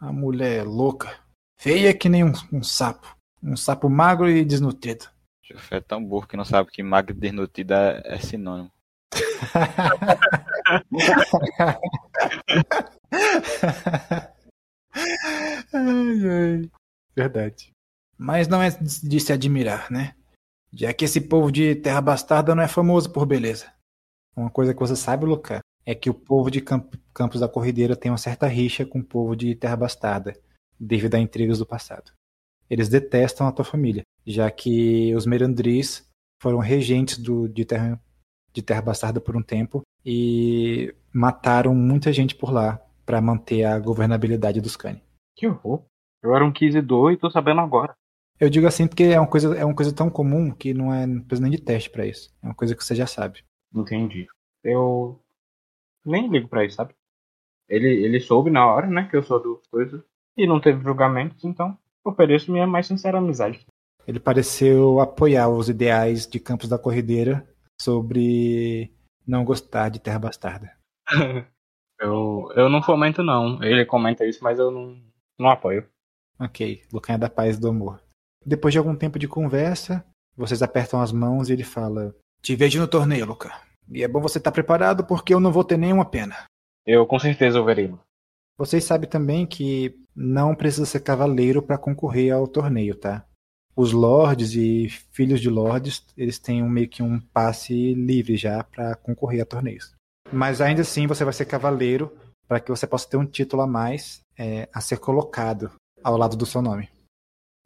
a mulher louca, feia que nem um, um sapo, um sapo magro e desnutrido. Jofé é tão burro que não sabe que magro e desnutrido é, é sinônimo. ai, ai. Verdade. Mas não é de se admirar, né? Já que esse povo de Terra Bastarda não é famoso por beleza. Uma coisa que você sabe, Luca, é que o povo de Camp Campos da Corrideira tem uma certa rixa com o povo de Terra Bastarda, devido a intrigas do passado. Eles detestam a tua família, já que os Merandris foram regentes do, de, terra, de Terra Bastarda por um tempo e mataram muita gente por lá para manter a governabilidade dos Cani. Que horror! Eu era um inquisidor e tô sabendo agora. Eu digo assim porque é uma coisa, é uma coisa tão comum que não é não precisa nem de teste para isso. É uma coisa que você já sabe. Entendi. Eu nem ligo para isso, sabe? Ele, ele soube na hora, né, que eu sou do coisa e não teve julgamentos, então ofereço minha mais sincera amizade. Ele pareceu apoiar os ideais de Campos da Corrideira sobre não gostar de Terra Bastarda. eu, eu não fomento, não. Ele comenta isso, mas eu não, não apoio. Ok, Lucan é da paz e do amor. Depois de algum tempo de conversa, vocês apertam as mãos e ele fala: Te vejo no torneio, Luca. E é bom você estar preparado porque eu não vou ter nenhuma pena. Eu com certeza o verei. Vocês sabem também que não precisa ser cavaleiro para concorrer ao torneio, tá? Os lords e filhos de lords, eles têm um, meio que um passe livre já para concorrer a torneios. Mas ainda assim você vai ser cavaleiro para que você possa ter um título a mais é, a ser colocado ao lado do seu nome.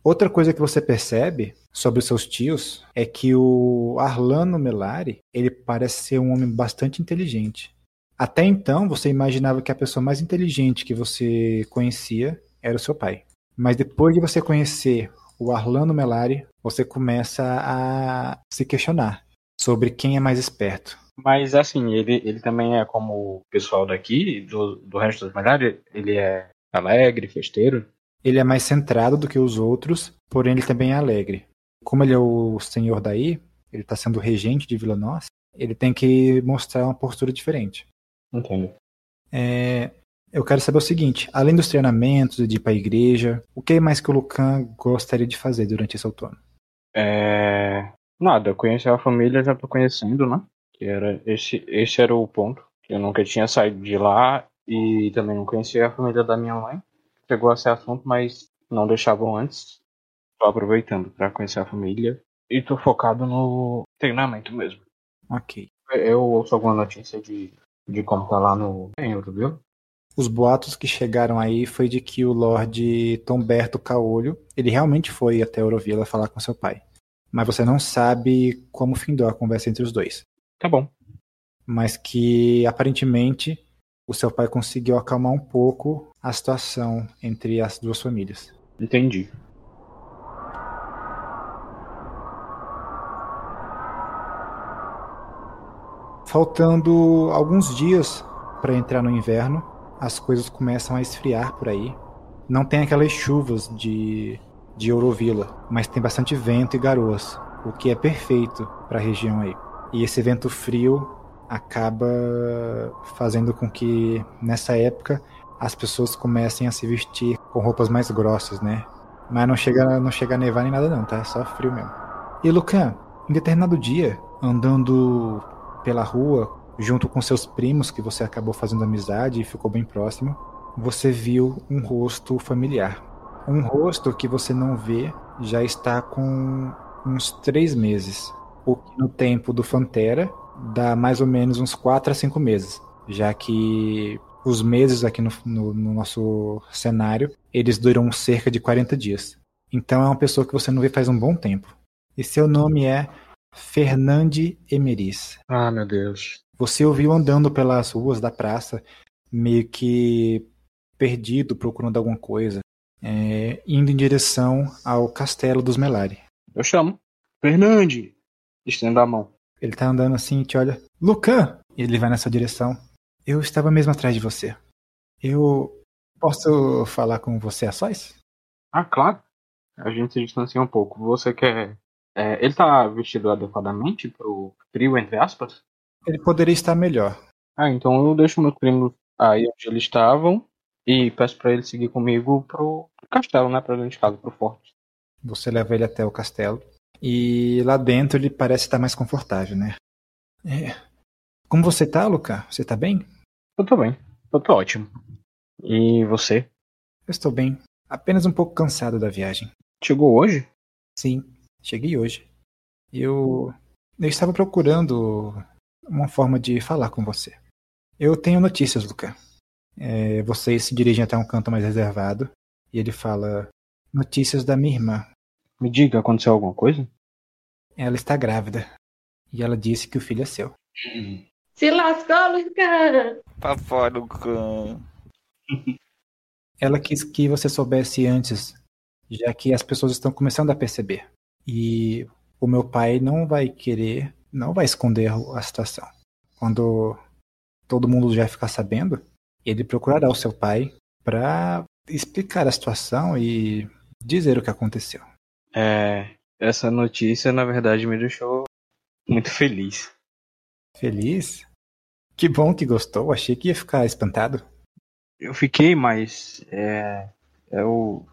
Outra coisa que você percebe sobre os seus tios é que o Arlano Melari, ele parece ser um homem bastante inteligente. Até então, você imaginava que a pessoa mais inteligente que você conhecia era o seu pai. Mas depois de você conhecer o Arlando Melari, você começa a se questionar sobre quem é mais esperto. Mas assim, ele, ele também é como o pessoal daqui, do, do resto das Melari, ele é alegre, festeiro. Ele é mais centrado do que os outros, porém ele também é alegre. Como ele é o senhor daí, ele está sendo regente de Vila Nossa, ele tem que mostrar uma postura diferente. Entendo. É, eu quero saber o seguinte: além dos treinamentos e de ir para a igreja, o que mais que o Lucan gostaria de fazer durante esse outono? É... Nada, conhecer a família já tô conhecendo, né? Que era esse, esse era o ponto. Eu nunca tinha saído de lá e também não conhecia a família da minha mãe. Chegou a ser assunto, mas não deixavam antes. Tô aproveitando para conhecer a família e tô focado no treinamento mesmo. Ok. Eu ouço alguma notícia de, de como tá lá no em viu? Os boatos que chegaram aí foi de que o Lorde Tomberto Caolho, ele realmente foi até Eurovilla falar com seu pai. Mas você não sabe como findou a conversa entre os dois. Tá bom. Mas que aparentemente o seu pai conseguiu acalmar um pouco a situação entre as duas famílias. Entendi. Faltando alguns dias para entrar no inverno, as coisas começam a esfriar por aí. Não tem aquelas chuvas de, de Eurovilla, mas tem bastante vento e garoas, o que é perfeito para a região aí. E esse vento frio acaba fazendo com que nessa época as pessoas comecem a se vestir com roupas mais grossas, né? Mas não chega, não chega a nevar nem nada não, tá? É só frio mesmo. E Lucan, em determinado dia, andando pela rua junto com seus primos, que você acabou fazendo amizade e ficou bem próximo, você viu um rosto familiar. Um rosto que você não vê já está com uns três meses. O que no tempo do Fantera dá mais ou menos uns quatro a cinco meses. Já que os meses aqui no, no, no nosso cenário, eles duram cerca de 40 dias. Então é uma pessoa que você não vê faz um bom tempo. E seu nome é Fernande Emeris. Ah, meu Deus. Você o viu andando pelas ruas da praça, meio que perdido, procurando alguma coisa, é, indo em direção ao castelo dos Melari. Eu chamo. Fernande! Estendo a mão. Ele tá andando assim e te olha. Lucan! Ele vai nessa direção. Eu estava mesmo atrás de você. Eu posso falar com você a sós? Ah, claro. A gente se distancia um pouco. Você quer. É, ele tá vestido adequadamente pro trio, entre aspas? Ele poderia estar melhor. Ah, então eu deixo meus primos aí onde eles estavam e peço para ele seguir comigo pro castelo, né? Pra dentro de casa, pro forte. Você leva ele até o castelo. E lá dentro ele parece estar mais confortável, né? É. Como você tá, Luca? Você tá bem? Eu tô bem. Eu tô ótimo. E você? Eu estou bem. Apenas um pouco cansado da viagem. Chegou hoje? Sim, cheguei hoje. Eu. Eu estava procurando uma forma de falar com você. Eu tenho notícias, Luca. É, vocês se dirigem até um canto mais reservado e ele fala: Notícias da minha irmã. Me diga, aconteceu alguma coisa? Ela está grávida e ela disse que o filho é seu. Se lascou, Luca! Pra fora, Lucan. Ela quis que você soubesse antes, já que as pessoas estão começando a perceber. E o meu pai não vai querer não vai esconder a situação. Quando todo mundo já ficar sabendo, ele procurará o seu pai para explicar a situação e dizer o que aconteceu. É, essa notícia na verdade me deixou muito feliz. Feliz? Que bom que gostou. Achei que ia ficar espantado. Eu fiquei, mas é, eu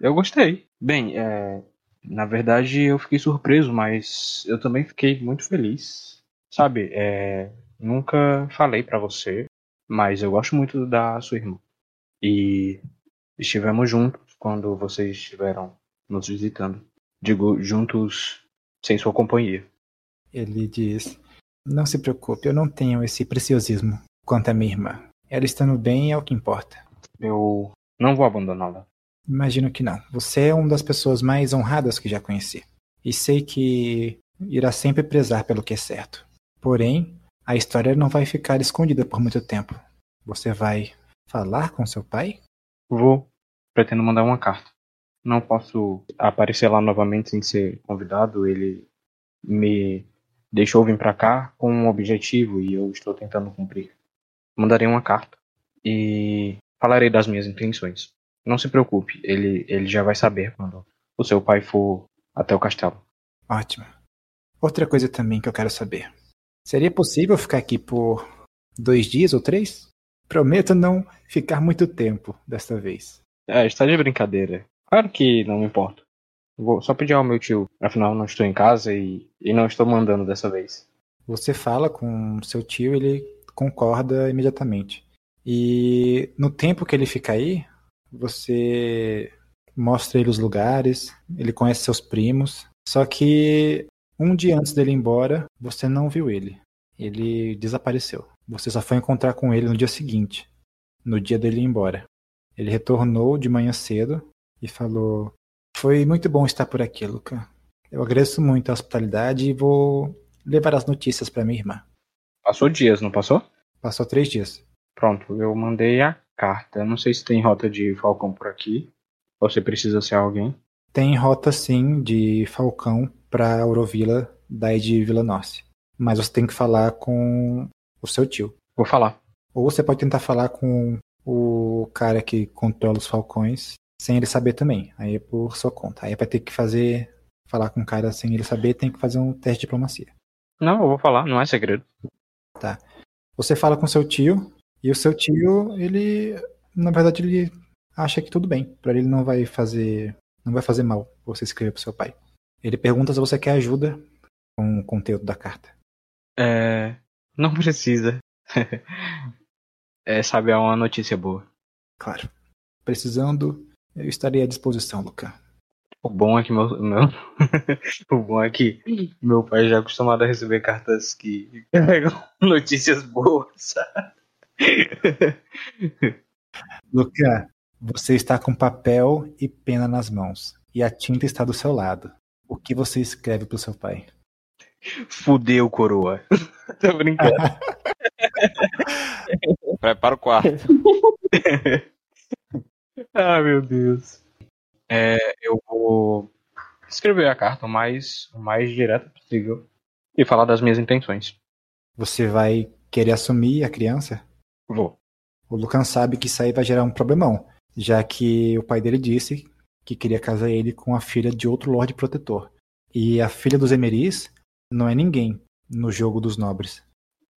eu gostei. Bem, é, na verdade, eu fiquei surpreso, mas eu também fiquei muito feliz. Sabe, é, nunca falei para você, mas eu gosto muito da sua irmã. E estivemos juntos quando vocês estiveram nos visitando. Digo, juntos sem sua companhia. Ele diz: Não se preocupe, eu não tenho esse preciosismo quanto a minha irmã. Ela estando bem é o que importa. Eu não vou abandoná-la. Imagino que não. Você é uma das pessoas mais honradas que já conheci. E sei que irá sempre prezar pelo que é certo. Porém, a história não vai ficar escondida por muito tempo. Você vai falar com seu pai? Vou. Pretendo mandar uma carta. Não posso aparecer lá novamente sem ser convidado. Ele me deixou vir para cá com um objetivo e eu estou tentando cumprir. Mandarei uma carta e falarei das minhas intenções. Não se preocupe, ele, ele já vai saber quando o seu pai for até o castelo. Ótimo. Outra coisa também que eu quero saber. Seria possível ficar aqui por dois dias ou três? Prometo não ficar muito tempo desta vez. É, está de brincadeira. Claro que não me importa. Vou só pedir ao meu tio, afinal não estou em casa e, e não estou mandando dessa vez. Você fala com seu tio, ele concorda imediatamente. E no tempo que ele fica aí, você mostra ele os lugares, ele conhece seus primos. Só que um dia antes dele ir embora, você não viu ele. Ele desapareceu. Você só foi encontrar com ele no dia seguinte, no dia dele ir embora. Ele retornou de manhã cedo e falou: Foi muito bom estar por aqui, Luca. Eu agradeço muito a hospitalidade e vou levar as notícias para minha irmã. Passou dias, não passou? Passou três dias. Pronto, eu mandei a carta. Não sei se tem rota de Falcão por aqui. Ou se precisa ser alguém. Tem rota sim de Falcão para Aurovila, daí de Vila Norte. Mas você tem que falar com o seu tio. Vou falar. Ou você pode tentar falar com o cara que controla os falcões sem ele saber também. Aí é por sua conta. Aí vai ter que fazer. Falar com o cara sem ele saber, tem que fazer um teste de diplomacia. Não, eu vou falar, não é segredo. Tá. Você fala com seu tio, e o seu tio, ele. Na verdade, ele acha que tudo bem. Pra ele não vai fazer. Não vai fazer mal você escrever pro seu pai. Ele pergunta se você quer ajuda com o conteúdo da carta. É. Não precisa. é, sabe, é uma notícia boa. Claro. Precisando, eu estarei à disposição, Luca. O bom é que meu, meu... o bom é que meu pai já é acostumado a receber cartas que carregam notícias boas. Luca, você está com papel e pena nas mãos e a tinta está do seu lado. O que você escreve pro seu pai? Fudeu, coroa. Tô brincando. Prepara o quarto. Ah, meu Deus. É, eu vou escrever a carta o mais, o mais direta possível e falar das minhas intenções. Você vai querer assumir a criança? Vou. O Lucan sabe que isso aí vai gerar um problemão, já que o pai dele disse que queria casar ele com a filha de outro Lorde Protetor. E a filha dos Emeris não é ninguém no jogo dos nobres.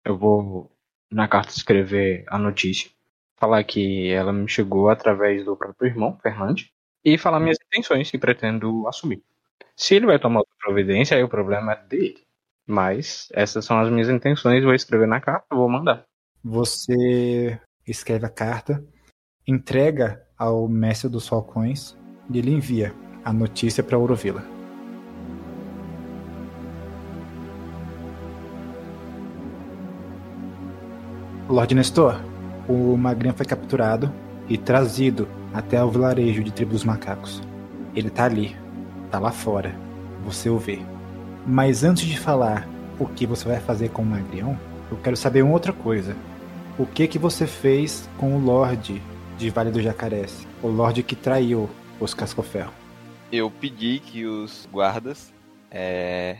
Eu vou na carta escrever a notícia, falar que ela me chegou através do próprio irmão, Fernandes, e falar minhas intenções que pretendo assumir. Se ele vai tomar outra providência, aí o problema é dele. Mas essas são as minhas intenções, vou escrever na carta, vou mandar. Você escreve a carta, entrega ao mestre dos falcões e ele envia a notícia para Aurovila. Lord Nestor, o Magrinho foi capturado e trazido até o vilarejo de Tribo dos Macacos. Ele tá ali, tá lá fora. Você o vê. Mas antes de falar o que você vai fazer com o Magrião, eu quero saber uma outra coisa. O que que você fez com o Lorde de Vale do Jacarés? O Lorde que traiu os Cascoferro. Eu pedi que os guardas é,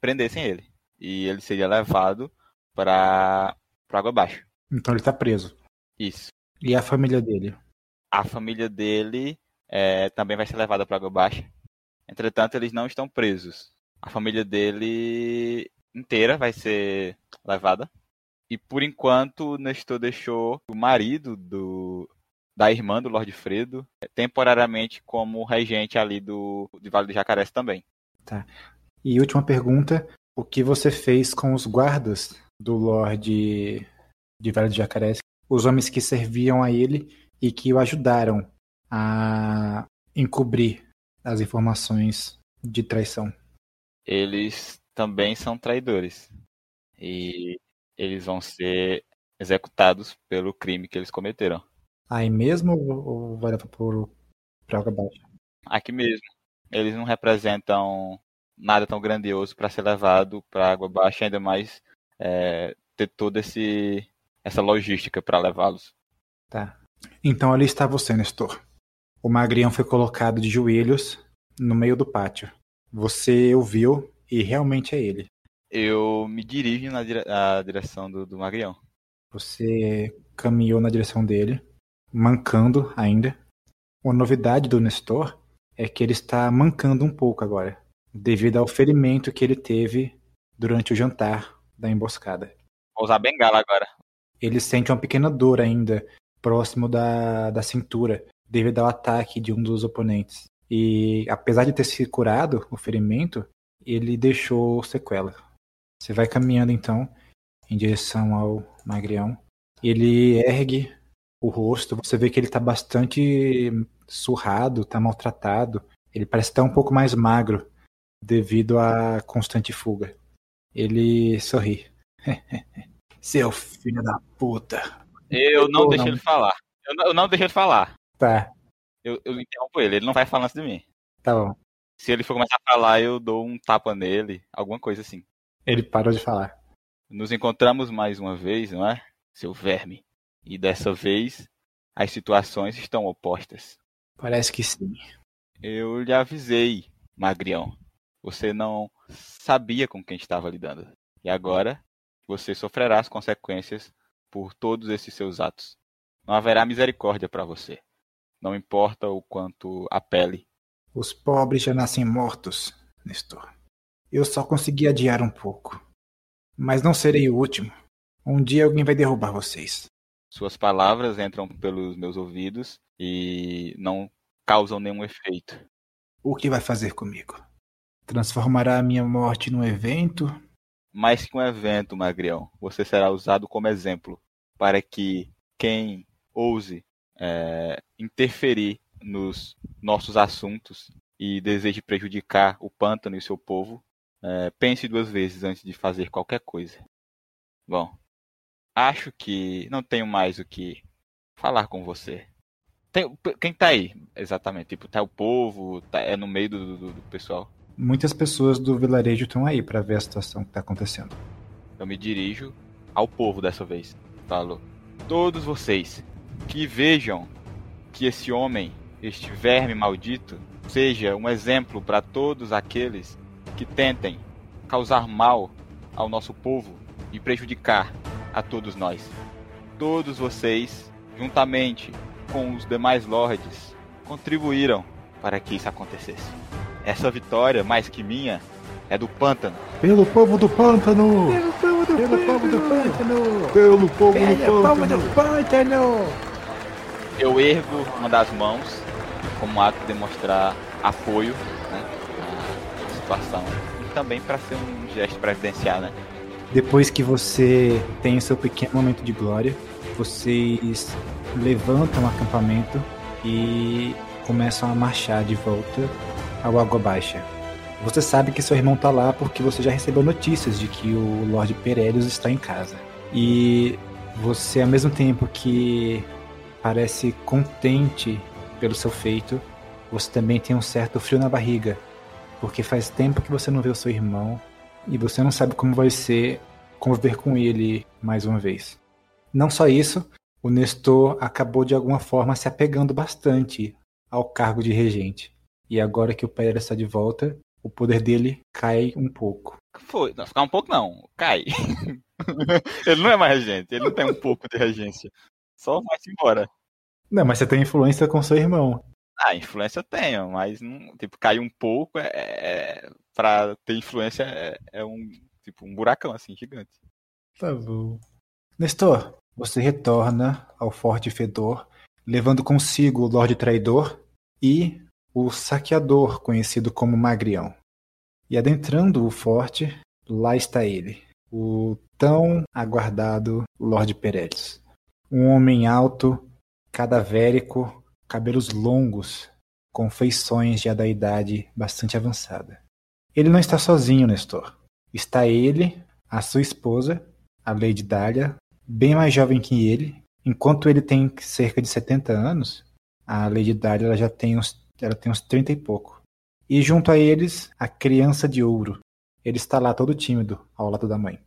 prendessem ele. E ele seria levado para água abaixo. Então ele tá preso. Isso. E a família dele? A família dele é, também vai ser levada para água abaixo. Entretanto, eles não estão presos. A família dele inteira vai ser levada. E por enquanto, Nestor deixou o marido do, da irmã do Lorde Fredo temporariamente como regente ali do de Vale do Jacarés também. Tá. E última pergunta: o que você fez com os guardas do Lorde de Vale do Jacarés? Os homens que serviam a ele e que o ajudaram a encobrir as informações de traição. Eles também são traidores. E eles vão ser executados pelo crime que eles cometeram. Aí mesmo ou vai por água baixa? Aqui mesmo. Eles não representam nada tão grandioso para ser levado para água baixa, ainda mais é, ter toda esse essa logística para levá-los. Tá. Então ali está você, Nestor. O magrião foi colocado de joelhos no meio do pátio. Você o viu e realmente é ele. Eu me dirijo na dire direção do, do magrião. Você caminhou na direção dele, mancando ainda. Uma novidade do Nestor é que ele está mancando um pouco agora, devido ao ferimento que ele teve durante o jantar da emboscada. Vou usar bengala agora. Ele sente uma pequena dor ainda próximo da, da cintura, devido ao ataque de um dos oponentes. E apesar de ter se curado o ferimento, ele deixou sequela. Você vai caminhando então em direção ao magrião. Ele ergue o rosto, você vê que ele está bastante surrado, está maltratado. Ele parece estar um pouco mais magro devido à constante fuga. Ele sorri. Seu filho da puta. Eu não deixo ele falar. Eu não, eu não deixo ele falar. Tá. Eu, eu interrompo ele, ele não vai falar antes de mim. Tá bom. Se ele for começar a falar, eu dou um tapa nele, alguma coisa assim. Ele parou de falar. Nos encontramos mais uma vez, não é? Seu verme. E dessa vez, as situações estão opostas. Parece que sim. Eu lhe avisei, Magrião. Você não sabia com quem estava lidando. E agora, você sofrerá as consequências por todos esses seus atos. Não haverá misericórdia para você. Não importa o quanto apele. Os pobres já nascem mortos, Nestor. Eu só consegui adiar um pouco. Mas não serei o último. Um dia alguém vai derrubar vocês. Suas palavras entram pelos meus ouvidos e não causam nenhum efeito. O que vai fazer comigo? Transformará a minha morte num evento? Mais que um evento, Magrião, você será usado como exemplo para que quem ouse é, interferir nos nossos assuntos e deseje prejudicar o pântano e seu povo, é, pense duas vezes antes de fazer qualquer coisa. Bom, acho que não tenho mais o que falar com você. Tem, quem tá aí, exatamente? Tipo, tá o povo, tá, é no meio do, do, do pessoal? Muitas pessoas do vilarejo estão aí para ver a situação que tá acontecendo. Eu me dirijo ao povo dessa vez. Falo, todos vocês que vejam que esse homem, este verme maldito, seja um exemplo para todos aqueles que tentem causar mal ao nosso povo e prejudicar a todos nós. Todos vocês, juntamente com os demais lords, contribuíram para que isso acontecesse. Essa vitória, mais que minha, é do pântano. Pelo povo do pântano! Pelo povo do, Pelo pântano. Povo do pântano! Pelo povo Pelo do pântano! Povo do pântano! Eu ergo uma das mãos como um ato de demonstrar apoio né, à situação. E também para ser um gesto previdencial, né? Depois que você tem o seu pequeno momento de glória, vocês levantam o acampamento e começam a marchar de volta ao Água Baixa. Você sabe que seu irmão está lá porque você já recebeu notícias de que o Lord Perelius está em casa. E você, ao mesmo tempo que parece contente pelo seu feito, você também tem um certo frio na barriga, porque faz tempo que você não vê o seu irmão e você não sabe como vai ser conviver com ele mais uma vez. Não só isso, o Nestor acabou de alguma forma se apegando bastante ao cargo de regente. E agora que o Pereira está de volta, o poder dele cai um pouco. Foi, não, ficar um pouco não, cai. ele não é mais regente, ele não tem um pouco de regência. Só vai-se embora. Não, mas você tem influência com seu irmão. Ah, influência eu tenho, mas não, tipo, cair um pouco é, é pra ter influência é, é, um tipo um buracão assim gigante. Tá bom. Nestor, você retorna ao Forte Fedor, levando consigo o Lorde Traidor e o Saqueador, conhecido como Magrião. E adentrando o forte, lá está ele, o tão aguardado Lorde Peredes. Um homem alto, cadavérico, cabelos longos, com feições já da idade bastante avançada. Ele não está sozinho, Nestor. Está ele, a sua esposa, a Lady Dália, bem mais jovem que ele. Enquanto ele tem cerca de 70 anos, a Lady Dália já tem uns, ela tem uns 30 e pouco. E junto a eles, a criança de ouro. Ele está lá todo tímido, ao lado da mãe.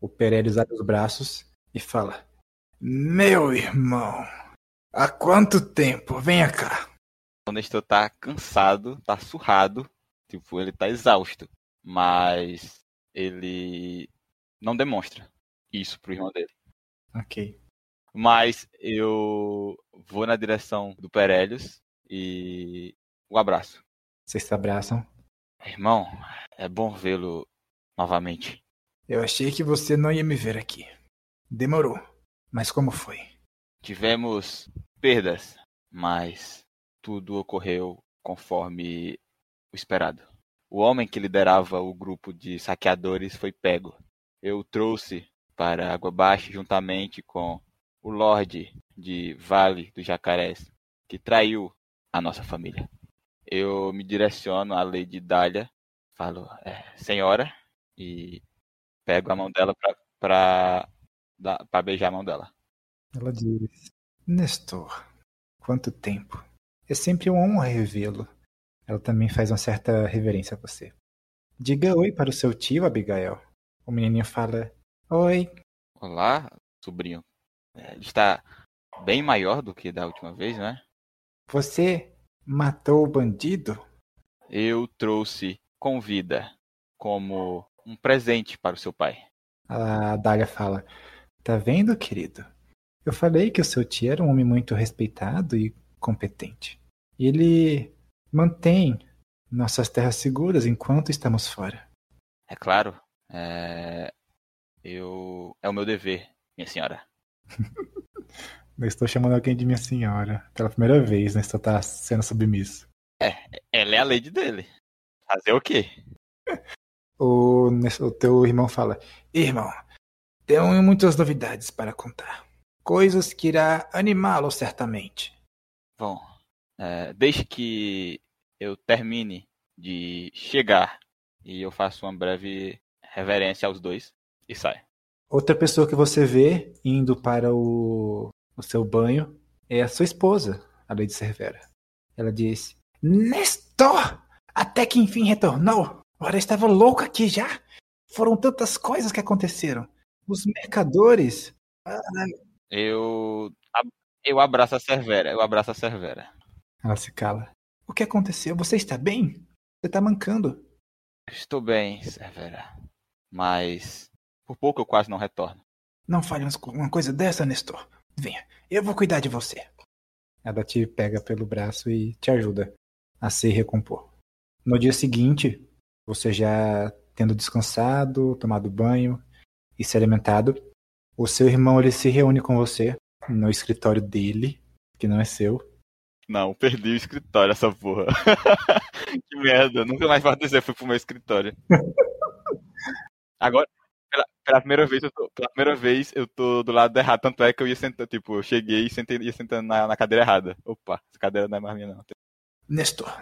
O Peredes abre os braços e fala: Meu irmão, há quanto tempo? Venha cá. O Nestor tá cansado, tá surrado, tipo, ele tá exausto, mas ele não demonstra isso pro irmão dele. Ok. Mas eu vou na direção do Perelius e o abraço. Vocês se abraçam. Irmão, é bom vê-lo novamente. Eu achei que você não ia me ver aqui. Demorou. Mas como foi? Tivemos perdas, mas tudo ocorreu conforme o esperado. O homem que liderava o grupo de saqueadores foi pego. Eu o trouxe para Água Baixa juntamente com o Lorde de Vale dos Jacarés, que traiu a nossa família. Eu me direciono à Lady Dália, falo, é, senhora, e pego a mão dela para beijar a mão dela. Ela diz: Nestor, quanto tempo. É sempre uma honra revê-lo. Ela também faz uma certa reverência a você. Diga oi para o seu tio, Abigail. O menininho fala: Oi. Olá, sobrinho. É, ele está bem maior do que da última vez, né? Você matou o bandido? Eu trouxe com vida como um presente para o seu pai. A Dália fala: Tá vendo, querido? Eu falei que o seu tio era um homem muito respeitado e competente. Ele mantém nossas terras seguras enquanto estamos fora. É claro. É... Eu... é o meu dever, minha senhora. Eu estou chamando alguém de minha senhora. Pela primeira vez, né? Você tá sendo submisso. É, ela é a lady dele. Fazer o quê? O, o teu irmão fala: Irmão, tenho muitas novidades para contar. Coisas que irá animá-lo certamente. Bom, é, desde que eu termine de chegar e eu faço uma breve reverência aos dois e saio. Outra pessoa que você vê indo para o, o seu banho é a sua esposa, a Lady Cervera. Ela diz: Nestor! Até que enfim retornou! Ora, estava louco aqui já! Foram tantas coisas que aconteceram. Os mercadores. Ah, eu. Eu abraço a Cervera. Eu abraço a Cervera. Ela se cala. O que aconteceu? Você está bem? Você está mancando. Estou bem, Cervera. Mas. Por pouco eu quase não retorno. Não fale uma coisa dessa, Nestor. Venha, eu vou cuidar de você. Ela te pega pelo braço e te ajuda a se recompor. No dia seguinte, você já tendo descansado, tomado banho e se alimentado, o seu irmão ele se reúne com você no escritório dele, que não é seu. Não, perdi o escritório, essa porra. que merda, nunca mais vai dizer, fui pro meu escritório. Agora, pela, primeira vez, eu tô, pela primeira vez eu tô do lado errado, tanto é que eu ia sentar, tipo, eu cheguei e sentei, ia sentando na, na cadeira errada. Opa, essa cadeira não é mais minha não. Nestor,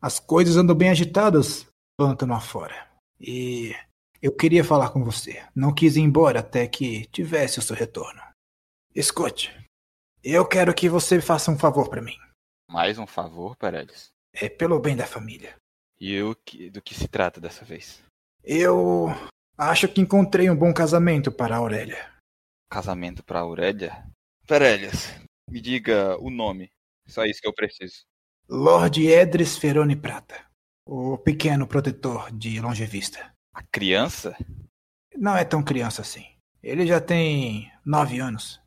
as coisas andam bem agitadas pântano afora. E eu queria falar com você. Não quis ir embora até que tivesse o seu retorno. Escute, eu quero que você faça um favor para mim. Mais um favor, Paredes? É pelo bem da família. E eu, do que se trata dessa vez? Eu acho que encontrei um bom casamento para a Aurélia. Casamento para a Aurélia? Perélias, me diga o nome. Só isso que eu preciso. Lord Edris Ferone Prata. O pequeno protetor de longevista. A criança? Não é tão criança assim. Ele já tem nove anos.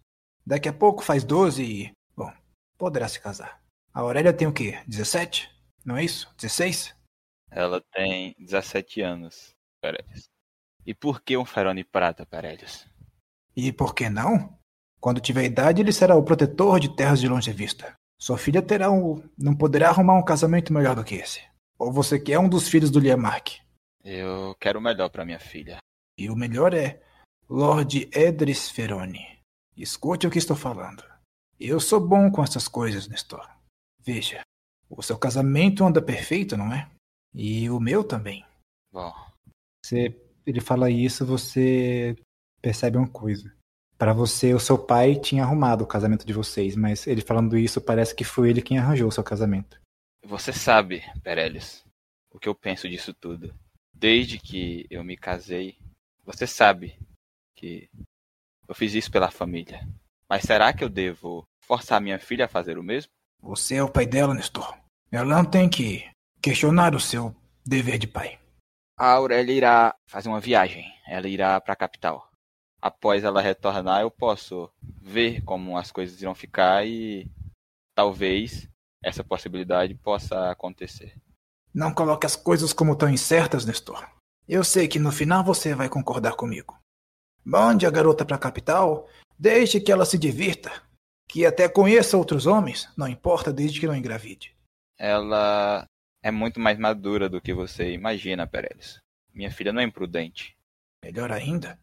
Daqui a pouco faz doze e. Bom, poderá se casar. A Aurélia tem o quê? Dezessete? Não é isso? Dezesseis? Ela tem dezessete anos, Peredes. E por que um Ferone Prata, Peredes? E por que não? Quando tiver idade, ele será o protetor de terras de longevista. Sua filha terá um. não poderá arrumar um casamento melhor do que esse. Ou você quer um dos filhos do Liamark? Eu quero o melhor para minha filha. E o melhor é Lord Edris Feroni. Escute o que estou falando. Eu sou bom com essas coisas, Nestor. Veja, o seu casamento anda perfeito, não é? E o meu também. Bom. Você, ele fala isso, você percebe uma coisa. Para você, o seu pai tinha arrumado o casamento de vocês, mas ele falando isso parece que foi ele quem arranjou o seu casamento. Você sabe, Perelis, o que eu penso disso tudo. Desde que eu me casei, você sabe que eu fiz isso pela família. Mas será que eu devo forçar minha filha a fazer o mesmo? Você é o pai dela, Nestor. Ela não tem que questionar o seu dever de pai. A Aurélia irá fazer uma viagem. Ela irá para a capital. Após ela retornar, eu posso ver como as coisas irão ficar e talvez essa possibilidade possa acontecer. Não coloque as coisas como tão incertas, Nestor. Eu sei que no final você vai concordar comigo. Mande a garota para a capital, deixe que ela se divirta, que até conheça outros homens, não importa desde que não engravide. Ela é muito mais madura do que você imagina, Pereles. Minha filha não é imprudente. Melhor ainda,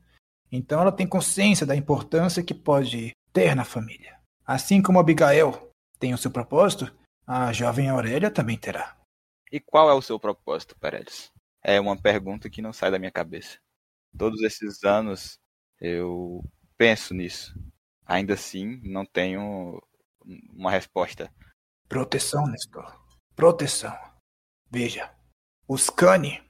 então ela tem consciência da importância que pode ter na família. Assim como Abigail tem o seu propósito, a jovem Aurélia também terá. E qual é o seu propósito, Pereles? É uma pergunta que não sai da minha cabeça. Todos esses anos eu penso nisso. Ainda assim, não tenho uma resposta. Proteção, Nestor. Proteção. Veja, os Cani,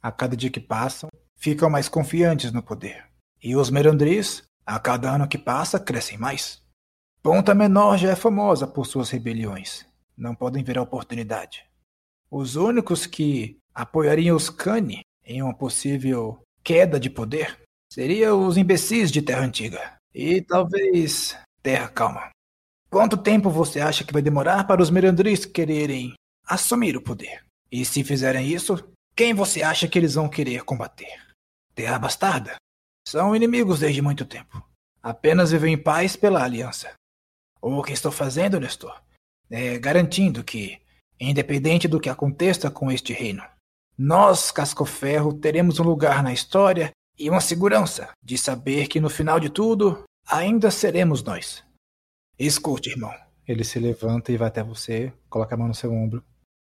a cada dia que passam, ficam mais confiantes no poder. E os Merandris, a cada ano que passa, crescem mais. Ponta Menor já é famosa por suas rebeliões. Não podem ver a oportunidade. Os únicos que apoiariam os Cani em uma possível queda de poder seriam os imbecis de Terra Antiga. E talvez Terra Calma. Quanto tempo você acha que vai demorar para os Merandris quererem assumir o poder? E se fizerem isso, quem você acha que eles vão querer combater? Terra Bastarda? São inimigos desde muito tempo. Apenas vivem em paz pela aliança. O que estou fazendo, Nestor, é garantindo que, independente do que aconteça com este reino, nós, Cascoferro, teremos um lugar na história e uma segurança de saber que no final de tudo, ainda seremos nós. Escute, irmão. Ele se levanta e vai até você, coloca a mão no seu ombro.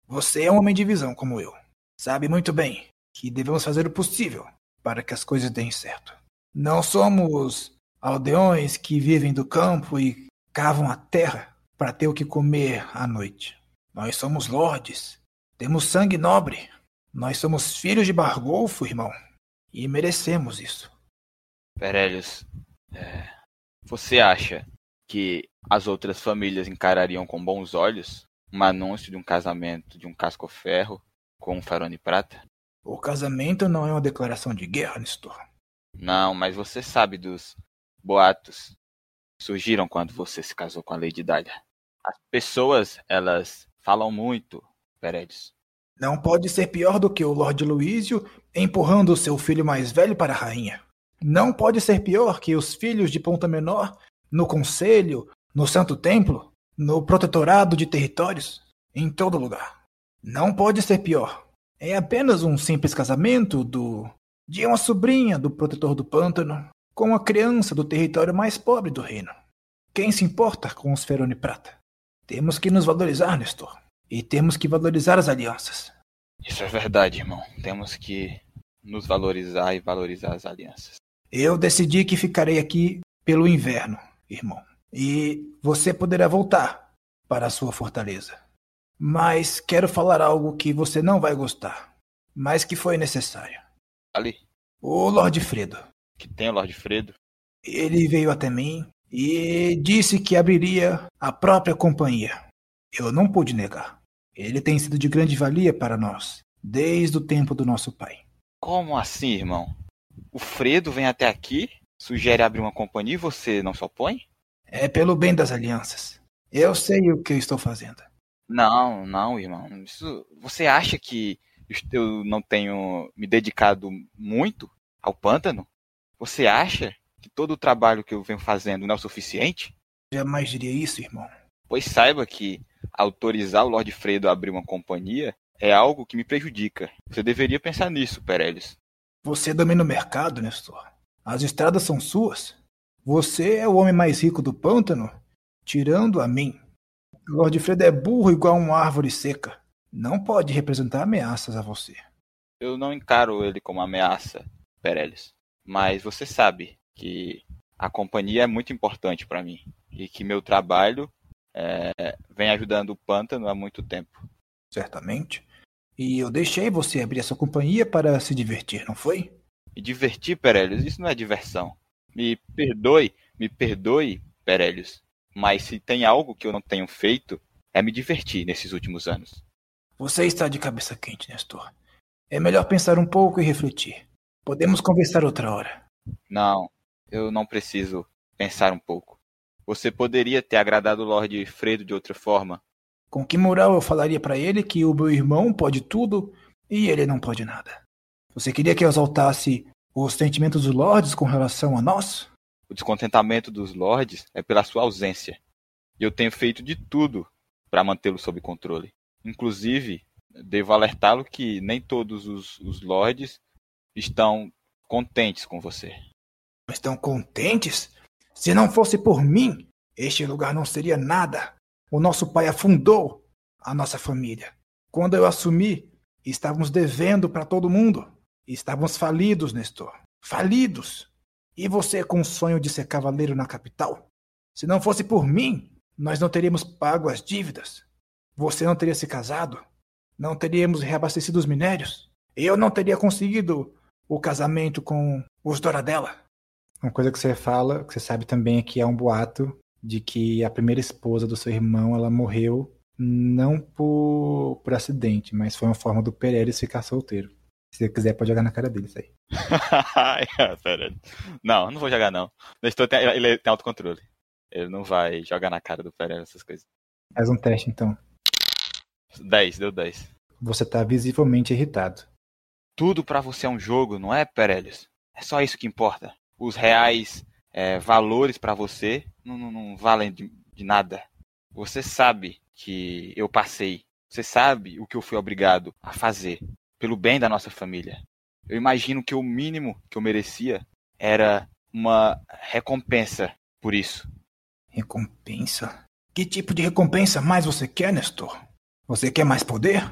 Você é um homem de visão como eu. Sabe muito bem que devemos fazer o possível para que as coisas deem certo. Não somos aldeões que vivem do campo e cavam a terra para ter o que comer à noite. Nós somos lordes, temos sangue nobre. Nós somos filhos de Bargolfo, irmão, e merecemos isso. Perelius, é, você acha que as outras famílias encarariam com bons olhos um anúncio de um casamento de um casco-ferro com um farone prata? O casamento não é uma declaração de guerra, Nestor. Não, mas você sabe dos boatos que surgiram quando você se casou com a Lady Dália. As pessoas, elas falam muito, Peredes. Não pode ser pior do que o Lord Luísio empurrando o seu filho mais velho para a rainha. Não pode ser pior que os filhos de Ponta Menor no Conselho, no Santo Templo, no Protetorado de Territórios, em todo lugar. Não pode ser pior. É apenas um simples casamento do de uma sobrinha do protetor do pântano com uma criança do território mais pobre do reino. Quem se importa com os Ferone Prata? Temos que nos valorizar, Nestor. E temos que valorizar as alianças. Isso é verdade, irmão. Temos que nos valorizar e valorizar as alianças. Eu decidi que ficarei aqui pelo inverno, irmão. E você poderá voltar para a sua fortaleza. Mas quero falar algo que você não vai gostar, mas que foi necessário. Ali. O Lord Fredo. Que tem o Lord Fredo? Ele veio até mim e disse que abriria a própria companhia. Eu não pude negar. Ele tem sido de grande valia para nós, desde o tempo do nosso pai. Como assim, irmão? O Fredo vem até aqui, sugere abrir uma companhia e você não se opõe? É pelo bem das alianças. Eu sei o que eu estou fazendo. Não, não, irmão. Isso, você acha que eu não tenho me dedicado muito ao pântano? Você acha que todo o trabalho que eu venho fazendo não é o suficiente? Jamais diria isso, irmão. Pois saiba que autorizar o Lord Fredo a abrir uma companhia é algo que me prejudica. Você deveria pensar nisso, Pereles. Você domina o mercado, Nestor. As estradas são suas. Você é o homem mais rico do pântano, tirando a mim. Lord Fredo é burro igual uma árvore seca não pode representar ameaças a você. Eu não encaro ele como ameaça, Pereles. Mas você sabe que a companhia é muito importante para mim e que meu trabalho é, vem ajudando o pântano há muito tempo. Certamente. E eu deixei você abrir essa companhia para se divertir, não foi? E divertir, Pereles, isso não é diversão. Me perdoe, me perdoe, Perelius, mas se tem algo que eu não tenho feito, é me divertir nesses últimos anos. Você está de cabeça quente, Nestor. É melhor pensar um pouco e refletir. Podemos conversar outra hora. Não, eu não preciso pensar um pouco. Você poderia ter agradado o Lord Fredo de outra forma. Com que moral eu falaria para ele que o meu irmão pode tudo e ele não pode nada? Você queria que eu exaltasse os sentimentos dos lords com relação a nós? O descontentamento dos lords é pela sua ausência. E eu tenho feito de tudo para mantê-lo sob controle. Inclusive, devo alertá-lo que nem todos os, os lords estão contentes com você. Estão contentes? Se não fosse por mim, este lugar não seria nada. O nosso pai afundou a nossa família. Quando eu assumi, estávamos devendo para todo mundo. Estávamos falidos, Nestor. Falidos. E você com o sonho de ser cavaleiro na capital? Se não fosse por mim, nós não teríamos pago as dívidas. Você não teria se casado. Não teríamos reabastecido os minérios. Eu não teria conseguido o casamento com os Doradela. Uma coisa que você fala, que você sabe também é que há um boato de que a primeira esposa do seu irmão ela morreu não por, por acidente, mas foi uma forma do Pereira ficar solteiro. Se você quiser, pode jogar na cara dele isso aí. não, não vou jogar não. Nestor tem, ele tem autocontrole. Ele não vai jogar na cara do Pereira essas coisas. Faz um teste então. 10, deu 10. Você tá visivelmente irritado. Tudo para você é um jogo, não é, Perelius? É só isso que importa. Os reais é, valores para você não, não, não valem de, de nada. Você sabe que eu passei. Você sabe o que eu fui obrigado a fazer pelo bem da nossa família. Eu imagino que o mínimo que eu merecia era uma recompensa por isso. Recompensa? Que tipo de recompensa mais você quer, Nestor? Você quer mais poder?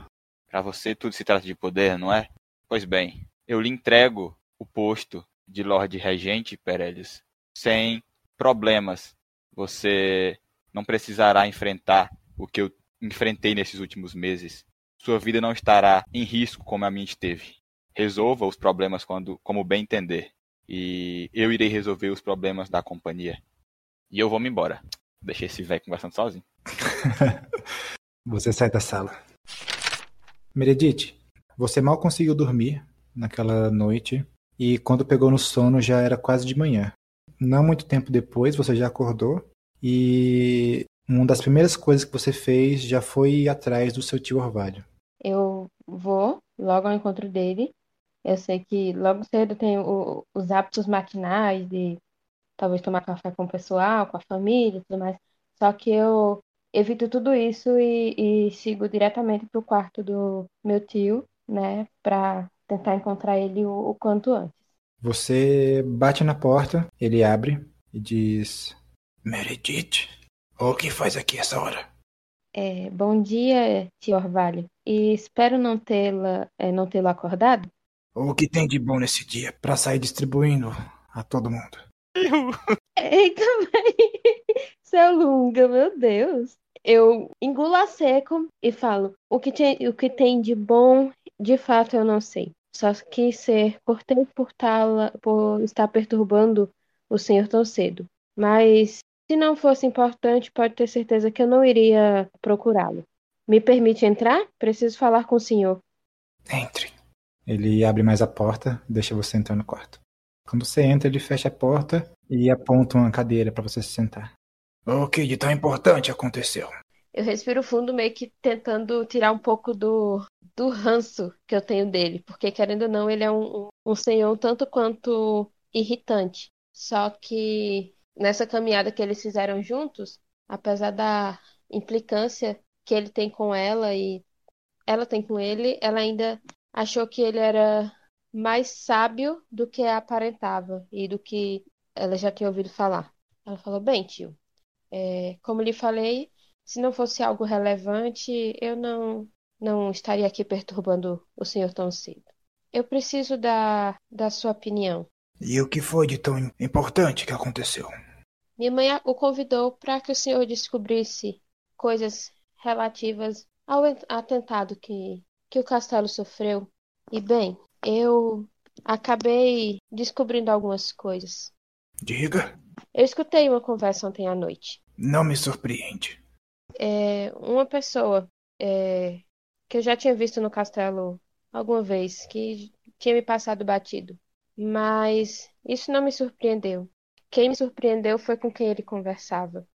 Para você tudo se trata de poder, não é? Pois bem, eu lhe entrego o posto de Lorde Regente, Perelius, sem problemas. Você não precisará enfrentar o que eu enfrentei nesses últimos meses. Sua vida não estará em risco como a minha esteve. Resolva os problemas quando, como bem entender. E eu irei resolver os problemas da companhia. E eu vou me embora. Deixei esse velho conversando sozinho. você sai da sala. Meredith, você mal conseguiu dormir naquela noite e quando pegou no sono já era quase de manhã. Não muito tempo depois você já acordou e uma das primeiras coisas que você fez já foi ir atrás do seu tio Orvalho. Eu vou logo ao encontro dele. Eu sei que logo cedo tem o, os hábitos maquinais de talvez tomar café com o pessoal, com a família e tudo mais. Só que eu evito tudo isso e, e sigo diretamente para o quarto do meu tio, né, para tentar encontrar ele o, o quanto antes. Você bate na porta, ele abre e diz: Meredith, o que faz aqui essa hora? É, bom dia, tio Orvalho. E espero não tê-la, é, não tê-lo acordado. O que tem de bom nesse dia para sair distribuindo a todo mundo? Eita, seu Lunga, meu Deus. Eu engulo a seco e falo: o que, tem, o que tem de bom, de fato eu não sei. Só quis ser cortês por, por estar perturbando o senhor tão cedo. Mas se não fosse importante, pode ter certeza que eu não iria procurá-lo. Me permite entrar? Preciso falar com o senhor. Entre. Ele abre mais a porta e deixa você entrar no quarto. Quando você entra, ele fecha a porta e aponta uma cadeira para você se sentar. O que de tão importante aconteceu? Eu respiro fundo, meio que tentando tirar um pouco do, do ranço que eu tenho dele, porque querendo ou não, ele é um, um senhor tanto quanto irritante. Só que nessa caminhada que eles fizeram juntos, apesar da implicância que ele tem com ela e ela tem com ele, ela ainda achou que ele era mais sábio do que aparentava e do que ela já tinha ouvido falar. Ela falou: Bem, tio, é, como lhe falei, se não fosse algo relevante, eu não não estaria aqui perturbando o senhor tão cedo. Eu preciso da, da sua opinião. E o que foi de tão importante que aconteceu? Minha mãe o convidou para que o senhor descobrisse coisas relativas ao atentado que, que o castelo sofreu. E bem, eu acabei descobrindo algumas coisas. Diga. Eu escutei uma conversa ontem à noite. Não me surpreende. É, uma pessoa é, que eu já tinha visto no castelo alguma vez, que tinha me passado batido. Mas isso não me surpreendeu. Quem me surpreendeu foi com quem ele conversava.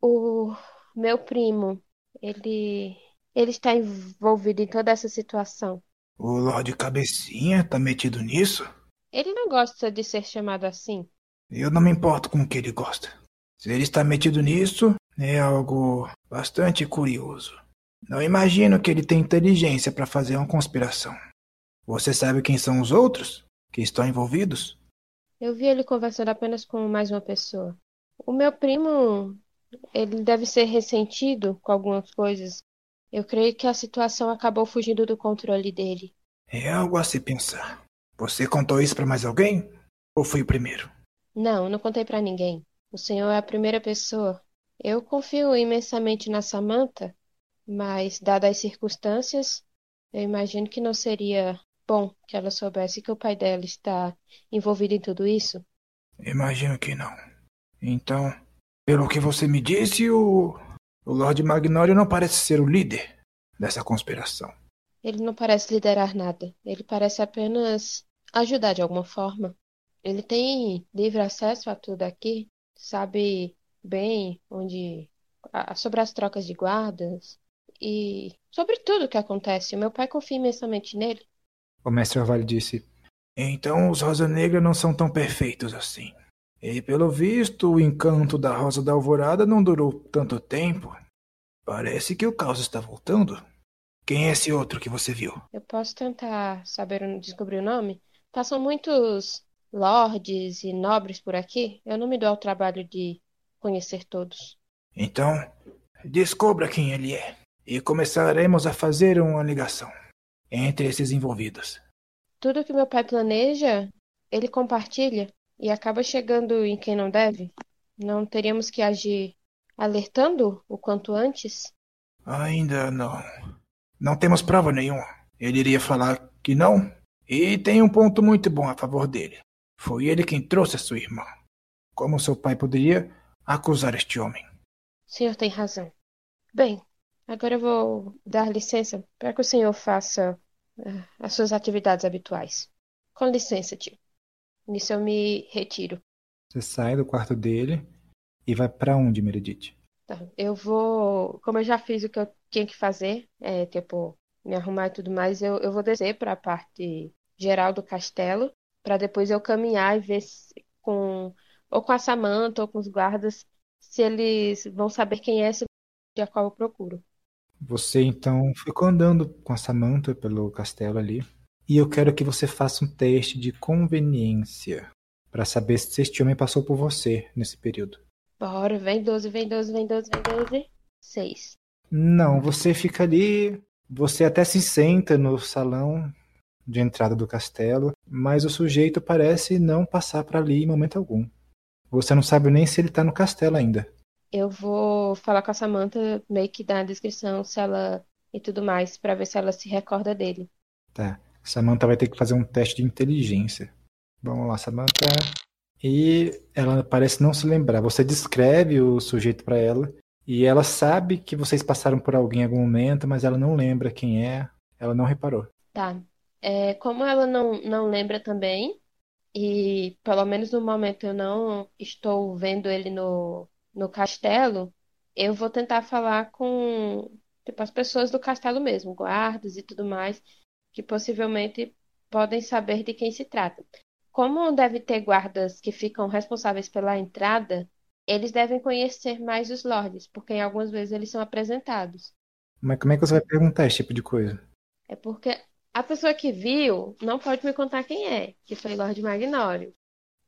O meu primo, ele, ele está envolvido em toda essa situação. O Lorde Cabecinha tá metido nisso? Ele não gosta de ser chamado assim. Eu não me importo com o que ele gosta. Se ele está metido nisso, é algo bastante curioso. Não imagino que ele tenha inteligência para fazer uma conspiração. Você sabe quem são os outros que estão envolvidos? Eu vi ele conversando apenas com mais uma pessoa. O meu primo, ele deve ser ressentido com algumas coisas. Eu creio que a situação acabou fugindo do controle dele. É algo a se pensar. Você contou isso para mais alguém? Ou fui o primeiro? Não, não contei para ninguém. O senhor é a primeira pessoa. Eu confio imensamente na Samantha, mas, dadas as circunstâncias, eu imagino que não seria bom que ela soubesse que o pai dela está envolvido em tudo isso. Imagino que não. Então, pelo que você me disse, o, o Lord Magnório não parece ser o líder dessa conspiração. Ele não parece liderar nada. Ele parece apenas ajudar de alguma forma. Ele tem livre acesso a tudo aqui, sabe bem onde sobre as trocas de guardas e sobre tudo que acontece. O meu pai confia imensamente nele. O mestre Orvalho disse: Então os Rosa Negra não são tão perfeitos assim. E pelo visto, o encanto da Rosa da Alvorada não durou tanto tempo. Parece que o caos está voltando. Quem é esse outro que você viu? Eu posso tentar saber descobrir o nome? Passam muitos lordes e nobres por aqui. Eu não me dou ao trabalho de conhecer todos. Então, descubra quem ele é e começaremos a fazer uma ligação entre esses envolvidos. Tudo que meu pai planeja, ele compartilha e acaba chegando em quem não deve. Não teríamos que agir alertando o quanto antes? Ainda não. Não temos prova nenhuma. Ele iria falar que não. E tem um ponto muito bom a favor dele. Foi ele quem trouxe a sua irmã. Como seu pai poderia acusar este homem? O senhor tem razão. Bem, agora eu vou dar licença para que o senhor faça uh, as suas atividades habituais. Com licença, tio. Nisso eu me retiro. Você sai do quarto dele e vai para onde, Meredith? Tá. Eu vou, como eu já fiz o que eu tinha que fazer, é, tipo, me arrumar e tudo mais, eu, eu vou descer para a parte geral do castelo, para depois eu caminhar e ver se, com ou com a Samantha ou com os guardas, se eles vão saber quem é esse a qual eu procuro. Você então ficou andando com a Samantha pelo castelo ali. E eu quero que você faça um teste de conveniência para saber se este homem passou por você nesse período. Bora, vem 12, vem 12, vem 12, vem 12. 6. Não, você fica ali, você até se senta no salão de entrada do castelo, mas o sujeito parece não passar para ali em momento algum. Você não sabe nem se ele tá no castelo ainda. Eu vou falar com a Samantha, meio que dar a descrição, se ela e tudo mais, para ver se ela se recorda dele. Tá. Samantha vai ter que fazer um teste de inteligência. Vamos lá, Samantha. E ela parece não se lembrar. Você descreve o sujeito para ela e ela sabe que vocês passaram por alguém em algum momento, mas ela não lembra quem é. Ela não reparou. Tá. É, como ela não, não lembra também, e pelo menos no momento eu não estou vendo ele no, no castelo, eu vou tentar falar com tipo, as pessoas do castelo mesmo, guardas e tudo mais, que possivelmente podem saber de quem se trata. Como deve ter guardas que ficam responsáveis pela entrada, eles devem conhecer mais os lords, porque algumas vezes eles são apresentados. Mas como é que você vai perguntar esse tipo de coisa? É porque a pessoa que viu não pode me contar quem é, que foi Lord Magnório.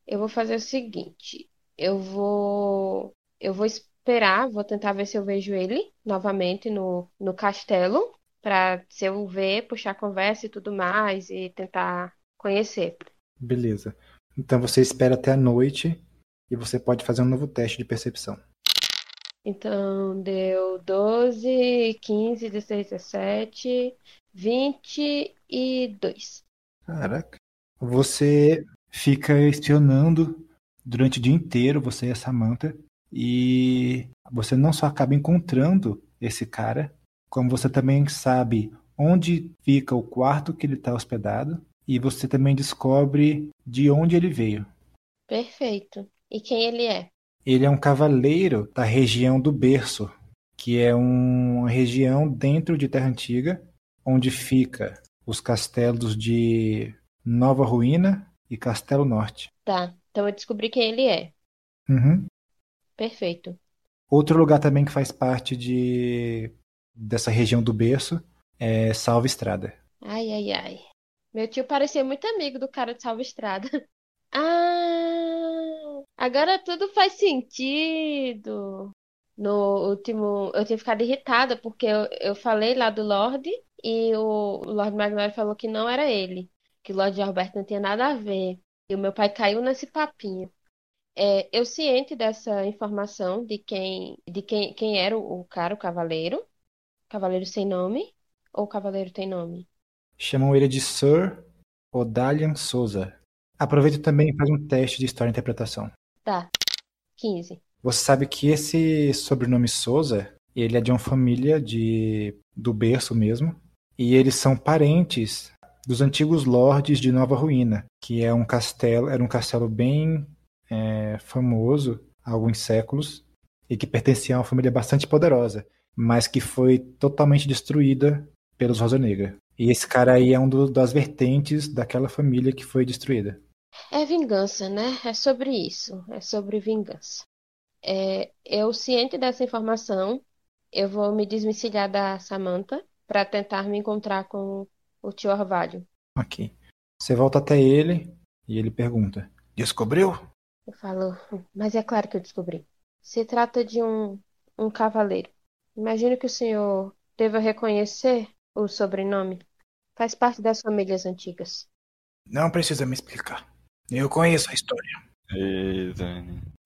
Eu vou fazer o seguinte, eu vou eu vou esperar, vou tentar ver se eu vejo ele novamente no, no castelo, para se eu ver, puxar conversa e tudo mais e tentar conhecer. Beleza. Então você espera até a noite e você pode fazer um novo teste de percepção. Então deu 12, 15, 16, 17, 22. Caraca. Você fica espionando durante o dia inteiro, você e a Samantha, e você não só acaba encontrando esse cara, como você também sabe onde fica o quarto que ele está hospedado, e você também descobre de onde ele veio. Perfeito. E quem ele é? Ele é um cavaleiro da região do Berço, que é uma região dentro de Terra Antiga, onde fica os castelos de Nova Ruína e Castelo Norte. Tá, então eu descobri quem ele é. Uhum. Perfeito. Outro lugar também que faz parte de dessa região do berço é Salva Estrada. Ai, ai, ai. Meu tio parecia muito amigo do cara de Salva Estrada. Ah, agora tudo faz sentido. No último, eu tinha ficado irritada porque eu, eu falei lá do Lorde e o Lord Magnolia falou que não era ele, que o Lord Alberto não tinha nada a ver. E o meu pai caiu nesse papinho. É, eu ciente dessa informação de quem, de quem, quem era o, o cara, o cavaleiro. Cavaleiro sem nome ou cavaleiro tem nome? Chamam ele de Sir Odalian Souza. Aproveita também e faz um teste de história e interpretação. Tá. 15. Você sabe que esse sobrenome Souza, ele é de uma família de do berço mesmo, e eles são parentes dos antigos lordes de Nova Ruína, que é um castelo, era um castelo bem é, famoso há alguns séculos e que pertencia a uma família bastante poderosa, mas que foi totalmente destruída pelos Rosa Negra. E esse cara aí é um do, das vertentes daquela família que foi destruída. É vingança, né? É sobre isso. É sobre vingança. É, eu, ciente dessa informação, eu vou me desvencilhar da Samantha para tentar me encontrar com o tio Orvalho. Ok. Você volta até ele e ele pergunta: Descobriu? Eu falo, mas é claro que eu descobri. Se trata de um, um cavaleiro. Imagino que o senhor deva reconhecer o sobrenome. Faz parte das famílias antigas. Não precisa me explicar. Eu conheço a história. Ei.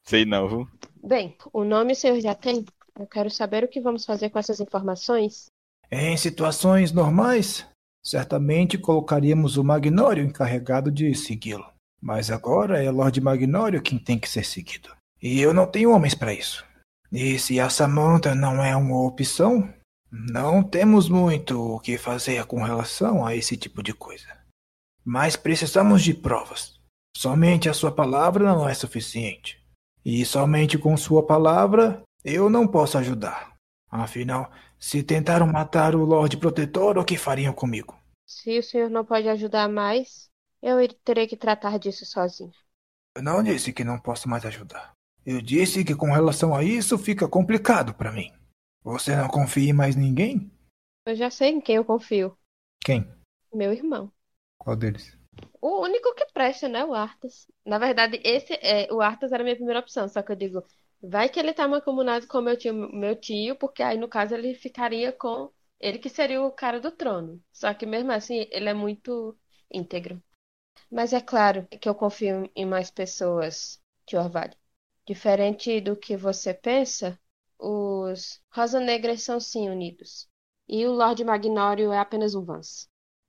Sei não, viu? Bem, o nome o senhor já tem? Eu quero saber o que vamos fazer com essas informações. Em situações normais, certamente colocaríamos o Magnório encarregado de segui-lo. Mas agora é Lord Magnório quem tem que ser seguido. E eu não tenho homens para isso. E se a Samantha não é uma opção, não temos muito o que fazer com relação a esse tipo de coisa. Mas precisamos de provas. Somente a sua palavra não é suficiente. E somente com sua palavra eu não posso ajudar. Afinal, se tentaram matar o Lorde Protetor, o que fariam comigo? Se o senhor não pode ajudar mais, eu terei que tratar disso sozinho. Eu não disse que não posso mais ajudar. Eu disse que com relação a isso fica complicado para mim. Você não confia em mais ninguém? Eu já sei em quem eu confio. Quem? Meu irmão. Qual deles? O único que presta, né? O Arthas. Na verdade, esse é, o Arthas era a minha primeira opção, só que eu digo, vai que ele tá mancomunado com meu tio, meu tio, porque aí no caso ele ficaria com ele que seria o cara do trono. Só que mesmo assim, ele é muito íntegro. Mas é claro que eu confio em mais pessoas, tio Orvalho. Diferente do que você pensa, os Rosa Negras são sim unidos. E o Lorde Magnório é apenas um Vance.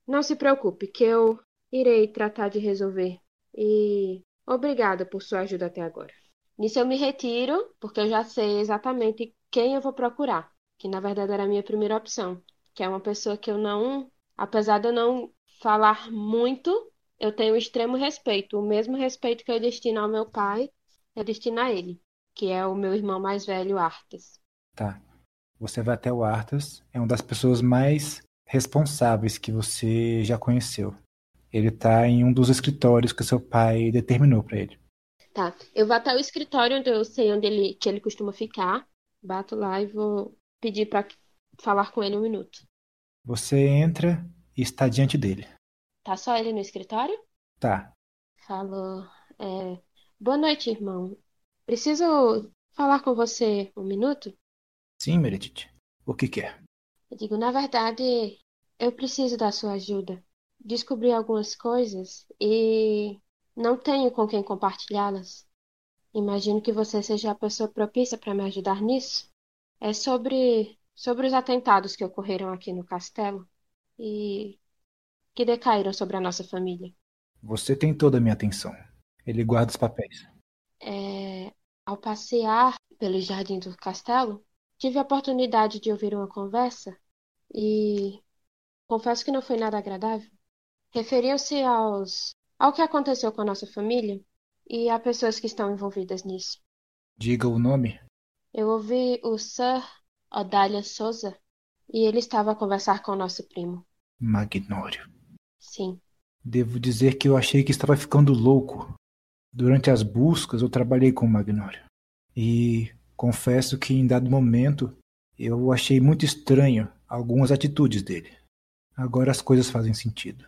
Não se preocupe, que eu irei tratar de resolver. E obrigada por sua ajuda até agora. Nisso eu me retiro, porque eu já sei exatamente quem eu vou procurar, que na verdade era a minha primeira opção, que é uma pessoa que eu não, apesar de eu não falar muito, eu tenho extremo respeito, o mesmo respeito que eu destino ao meu pai, eu destino a ele, que é o meu irmão mais velho, Arthas. Tá. Você vai até o Arthas, é uma das pessoas mais responsáveis que você já conheceu. Ele tá em um dos escritórios que seu pai determinou para ele. Tá. Eu vou até o escritório onde eu sei onde ele, que ele costuma ficar. Bato lá e vou pedir para falar com ele um minuto. Você entra e está diante dele. Tá só ele no escritório? Tá. Falou. É... Boa noite, irmão. Preciso falar com você um minuto? Sim, Meredith. O que quer? Eu digo, na verdade, eu preciso da sua ajuda descobri algumas coisas e não tenho com quem compartilhá-las. Imagino que você seja a pessoa propícia para me ajudar nisso. É sobre sobre os atentados que ocorreram aqui no castelo e que decaíram sobre a nossa família. Você tem toda a minha atenção. Ele guarda os papéis. É, ao passear pelo jardim do castelo, tive a oportunidade de ouvir uma conversa e confesso que não foi nada agradável. Referiam-se aos ao que aconteceu com a nossa família e a pessoas que estão envolvidas nisso. Diga o nome. Eu ouvi o Sir Odália Souza e ele estava a conversar com o nosso primo. Magnório. Sim. Devo dizer que eu achei que estava ficando louco. Durante as buscas eu trabalhei com o Magnório. E confesso que em dado momento eu achei muito estranho algumas atitudes dele. Agora as coisas fazem sentido.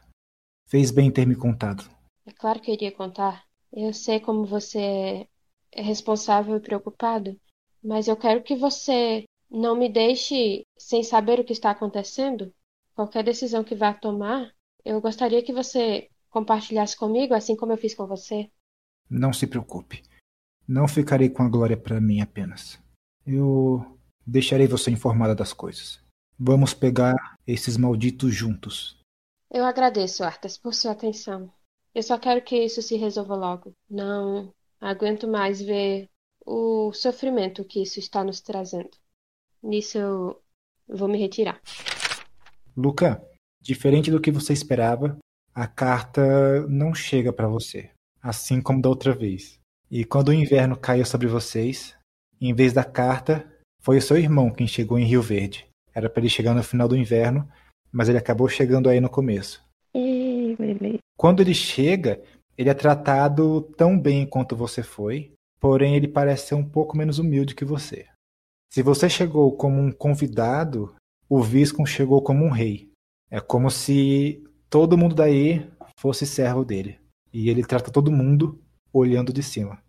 Fez bem ter me contado. É claro que eu iria contar. Eu sei como você é responsável e preocupado, mas eu quero que você não me deixe sem saber o que está acontecendo. Qualquer decisão que vá tomar, eu gostaria que você compartilhasse comigo, assim como eu fiz com você. Não se preocupe. Não ficarei com a glória para mim apenas. Eu deixarei você informada das coisas. Vamos pegar esses malditos juntos. Eu agradeço, Artas, por sua atenção. Eu só quero que isso se resolva logo. Não aguento mais ver o sofrimento que isso está nos trazendo. Nisso eu vou me retirar. Luca, diferente do que você esperava, a carta não chega para você, assim como da outra vez. E quando o inverno caiu sobre vocês, em vez da carta, foi o seu irmão quem chegou em Rio Verde. Era para ele chegar no final do inverno, mas ele acabou chegando aí no começo. Quando ele chega, ele é tratado tão bem quanto você foi, porém ele parece ser um pouco menos humilde que você. Se você chegou como um convidado, o Viscon chegou como um rei. É como se todo mundo daí fosse servo dele. E ele trata todo mundo olhando de cima.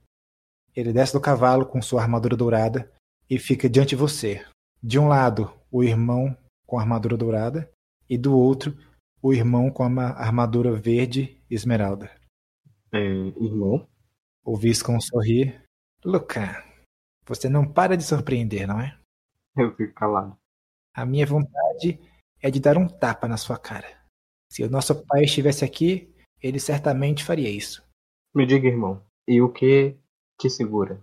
Ele desce do cavalo com sua armadura dourada e fica diante de você. De um lado, o irmão com a armadura dourada, e do outro, o irmão com a armadura verde esmeralda. É, irmão? O Viscon sorri. Luca, você não para de surpreender, não é? Eu fico calado. A minha vontade é de dar um tapa na sua cara. Se o nosso pai estivesse aqui, ele certamente faria isso. Me diga, irmão, e o que te segura?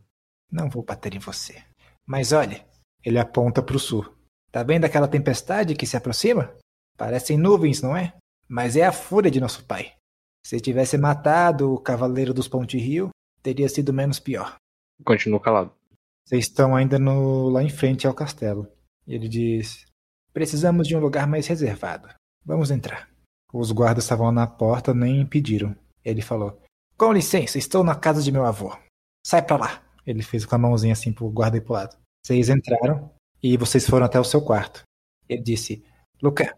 Não vou bater em você. Mas olhe, ele aponta para o sul. Tá vendo aquela tempestade que se aproxima? Parecem nuvens, não é? Mas é a fúria de nosso pai. Se tivesse matado o Cavaleiro dos Ponte Rio, teria sido menos pior. Continuo calado. Vocês estão ainda no, lá em frente ao castelo. E ele diz: Precisamos de um lugar mais reservado. Vamos entrar. Os guardas estavam na porta, nem impediram. Ele falou: Com licença, estou na casa de meu avô. Sai pra lá. Ele fez com a mãozinha assim pro guarda ir pro lado. Vocês entraram e vocês foram até o seu quarto. Ele disse: Luca,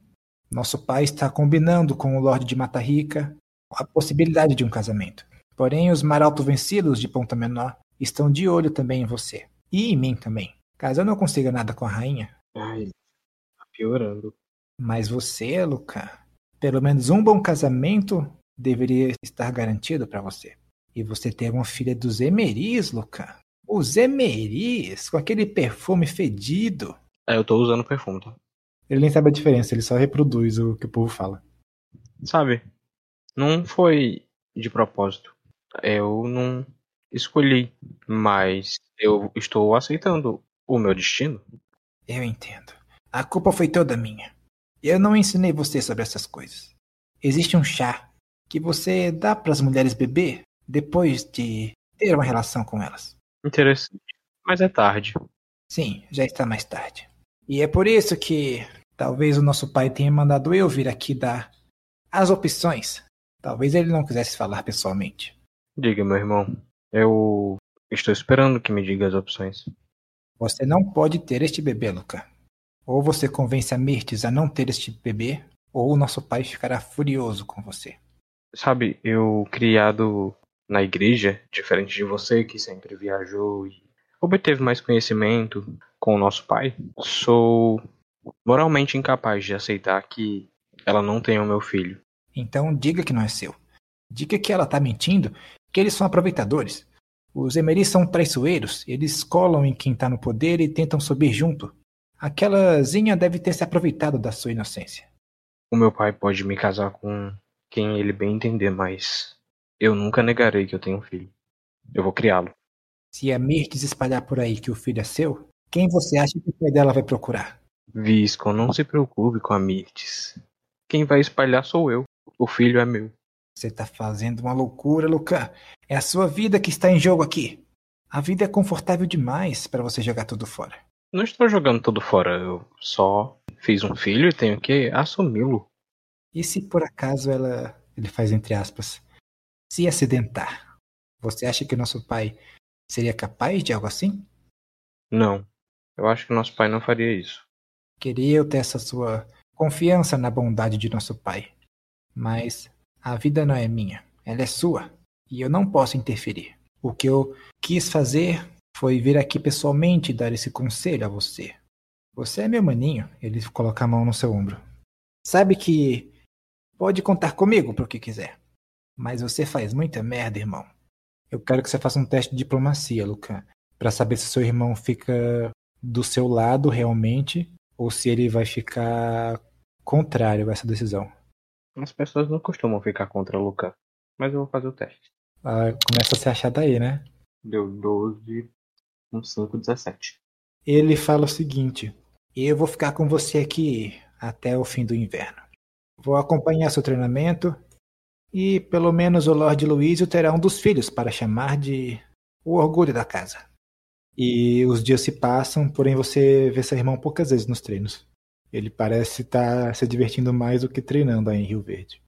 nosso pai está combinando com o Lorde de Mata Rica a possibilidade de um casamento. Porém, os maralto vencidos de Ponta Menor estão de olho também em você. E em mim também. Caso eu não consiga nada com a rainha. Ai, piorando. Mas você, Luca, pelo menos um bom casamento deveria estar garantido para você. E você ter uma filha dos Emeris, Luca. Os Emeris, com aquele perfume fedido. É, eu tô usando perfume, tá? Ele nem sabe a diferença, ele só reproduz o que o povo fala. Sabe, não foi de propósito. Eu não escolhi, mas eu estou aceitando o meu destino. Eu entendo. A culpa foi toda minha. Eu não ensinei você sobre essas coisas. Existe um chá que você dá para as mulheres beber depois de ter uma relação com elas. Interessante. Mas é tarde. Sim, já está mais tarde. E é por isso que talvez o nosso pai tenha mandado eu vir aqui dar as opções Talvez ele não quisesse falar pessoalmente. Diga, meu irmão. Eu estou esperando que me diga as opções. Você não pode ter este bebê, Luca. Ou você convence a Mirtes a não ter este bebê, ou o nosso pai ficará furioso com você. Sabe, eu criado na igreja, diferente de você que sempre viajou e obteve mais conhecimento com o nosso pai, sou moralmente incapaz de aceitar que ela não tenha o meu filho. Então diga que não é seu. Diga que ela está mentindo, que eles são aproveitadores. Os Emeris são traiçoeiros, eles colam em quem está no poder e tentam subir junto. Aquela Zinha deve ter se aproveitado da sua inocência. O meu pai pode me casar com quem ele bem entender, mas eu nunca negarei que eu tenho um filho. Eu vou criá-lo. Se a Mirtes espalhar por aí que o filho é seu, quem você acha que o pai dela vai procurar? Visco, não se preocupe com a Mirtes. Quem vai espalhar sou eu. O filho é meu. Você tá fazendo uma loucura, Lucan. É a sua vida que está em jogo aqui. A vida é confortável demais para você jogar tudo fora. Não estou jogando tudo fora. Eu só fiz um filho e tenho que assumi-lo. E se por acaso ela. Ele faz entre aspas. Se acidentar? Você acha que nosso pai seria capaz de algo assim? Não. Eu acho que nosso pai não faria isso. Queria eu ter essa sua confiança na bondade de nosso pai. Mas a vida não é minha, ela é sua. E eu não posso interferir. O que eu quis fazer foi vir aqui pessoalmente dar esse conselho a você. Você é meu maninho. Ele coloca a mão no seu ombro. Sabe que pode contar comigo para o que quiser. Mas você faz muita merda, irmão. Eu quero que você faça um teste de diplomacia, Lucan, para saber se seu irmão fica do seu lado realmente ou se ele vai ficar contrário a essa decisão. As pessoas não costumam ficar contra o Lucan, mas eu vou fazer o teste. Ah, começa a se achar daí, né? Deu 12, um 5, 17. Ele fala o seguinte: Eu vou ficar com você aqui até o fim do inverno. Vou acompanhar seu treinamento e pelo menos o Lord Luísio terá um dos filhos para chamar de o orgulho da casa. E os dias se passam, porém você vê seu irmão poucas vezes nos treinos. Ele parece estar se divertindo mais do que treinando aí em Rio Verde.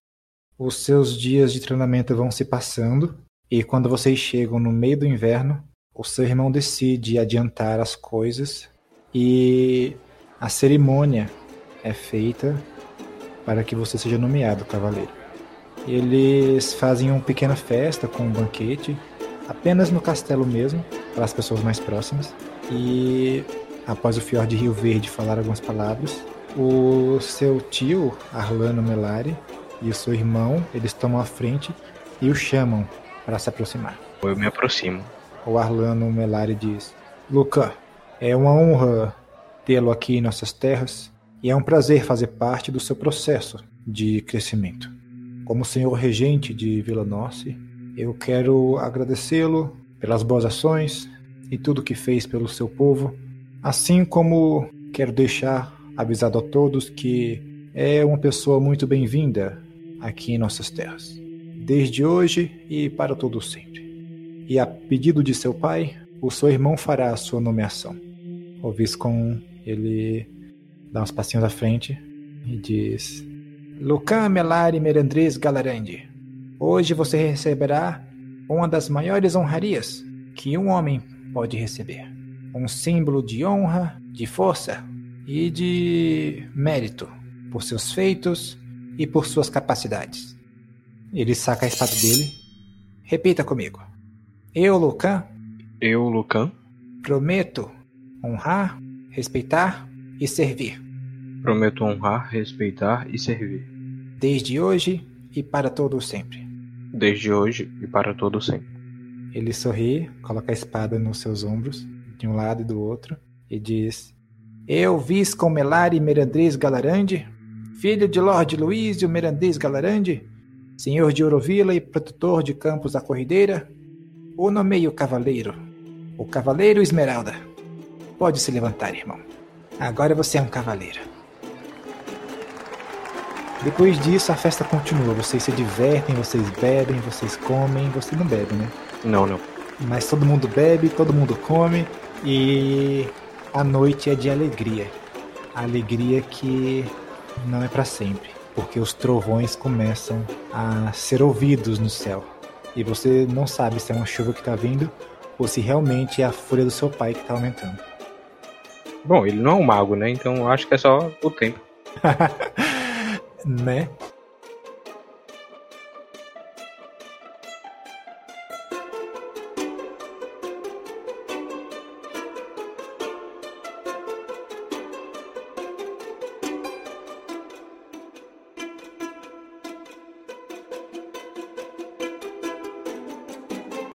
Os seus dias de treinamento vão se passando, e quando vocês chegam no meio do inverno, o seu irmão decide adiantar as coisas e a cerimônia é feita para que você seja nomeado cavaleiro. Eles fazem uma pequena festa com um banquete, apenas no castelo mesmo, para as pessoas mais próximas. E após o Fior de Rio Verde falar algumas palavras, o seu tio, Arlano Melari, e o seu irmão, eles tomam a frente e o chamam para se aproximar. Eu me aproximo. O Arlano Melari diz: Luca, é uma honra tê-lo aqui em nossas terras e é um prazer fazer parte do seu processo de crescimento. Como senhor regente de Vila Norte, eu quero agradecê-lo pelas boas ações e tudo que fez pelo seu povo, assim como quero deixar avisado a todos que é uma pessoa muito bem-vinda aqui em nossas terras, desde hoje e para todo sempre. E a pedido de seu pai, o seu irmão fará a sua nomeação. O Viscom, ele dá uns passinhos à frente e diz: Lucan Melari Merandres Galarandi, hoje você receberá uma das maiores honrarias que um homem pode receber. Um símbolo de honra, de força e de mérito por seus feitos e por suas capacidades. Ele saca a espada dele. Repita comigo. Eu, Lucan. Eu, Lucan. Prometo honrar, respeitar e servir. Prometo honrar, respeitar e servir. Desde hoje e para todo sempre. Desde hoje e para todo sempre. Ele sorri, coloca a espada nos seus ombros, de um lado e do outro, e diz: Eu, Viscom Melari Merandês Galarande, filho de Lord Luísio Merandês Galarande, senhor de Ourovila e protetor de Campos da Corrideira, o nomeio cavaleiro, o Cavaleiro Esmeralda. Pode se levantar, irmão. Agora você é um cavaleiro. Depois disso, a festa continua. Vocês se divertem, vocês bebem, vocês comem. Você não bebe, né? Não, não. Mas todo mundo bebe, todo mundo come. E a noite é de alegria. A alegria que não é para sempre. Porque os trovões começam a ser ouvidos no céu. E você não sabe se é uma chuva que tá vindo ou se realmente é a fúria do seu pai que tá aumentando. Bom, ele não é um mago, né? Então acho que é só o tempo. né?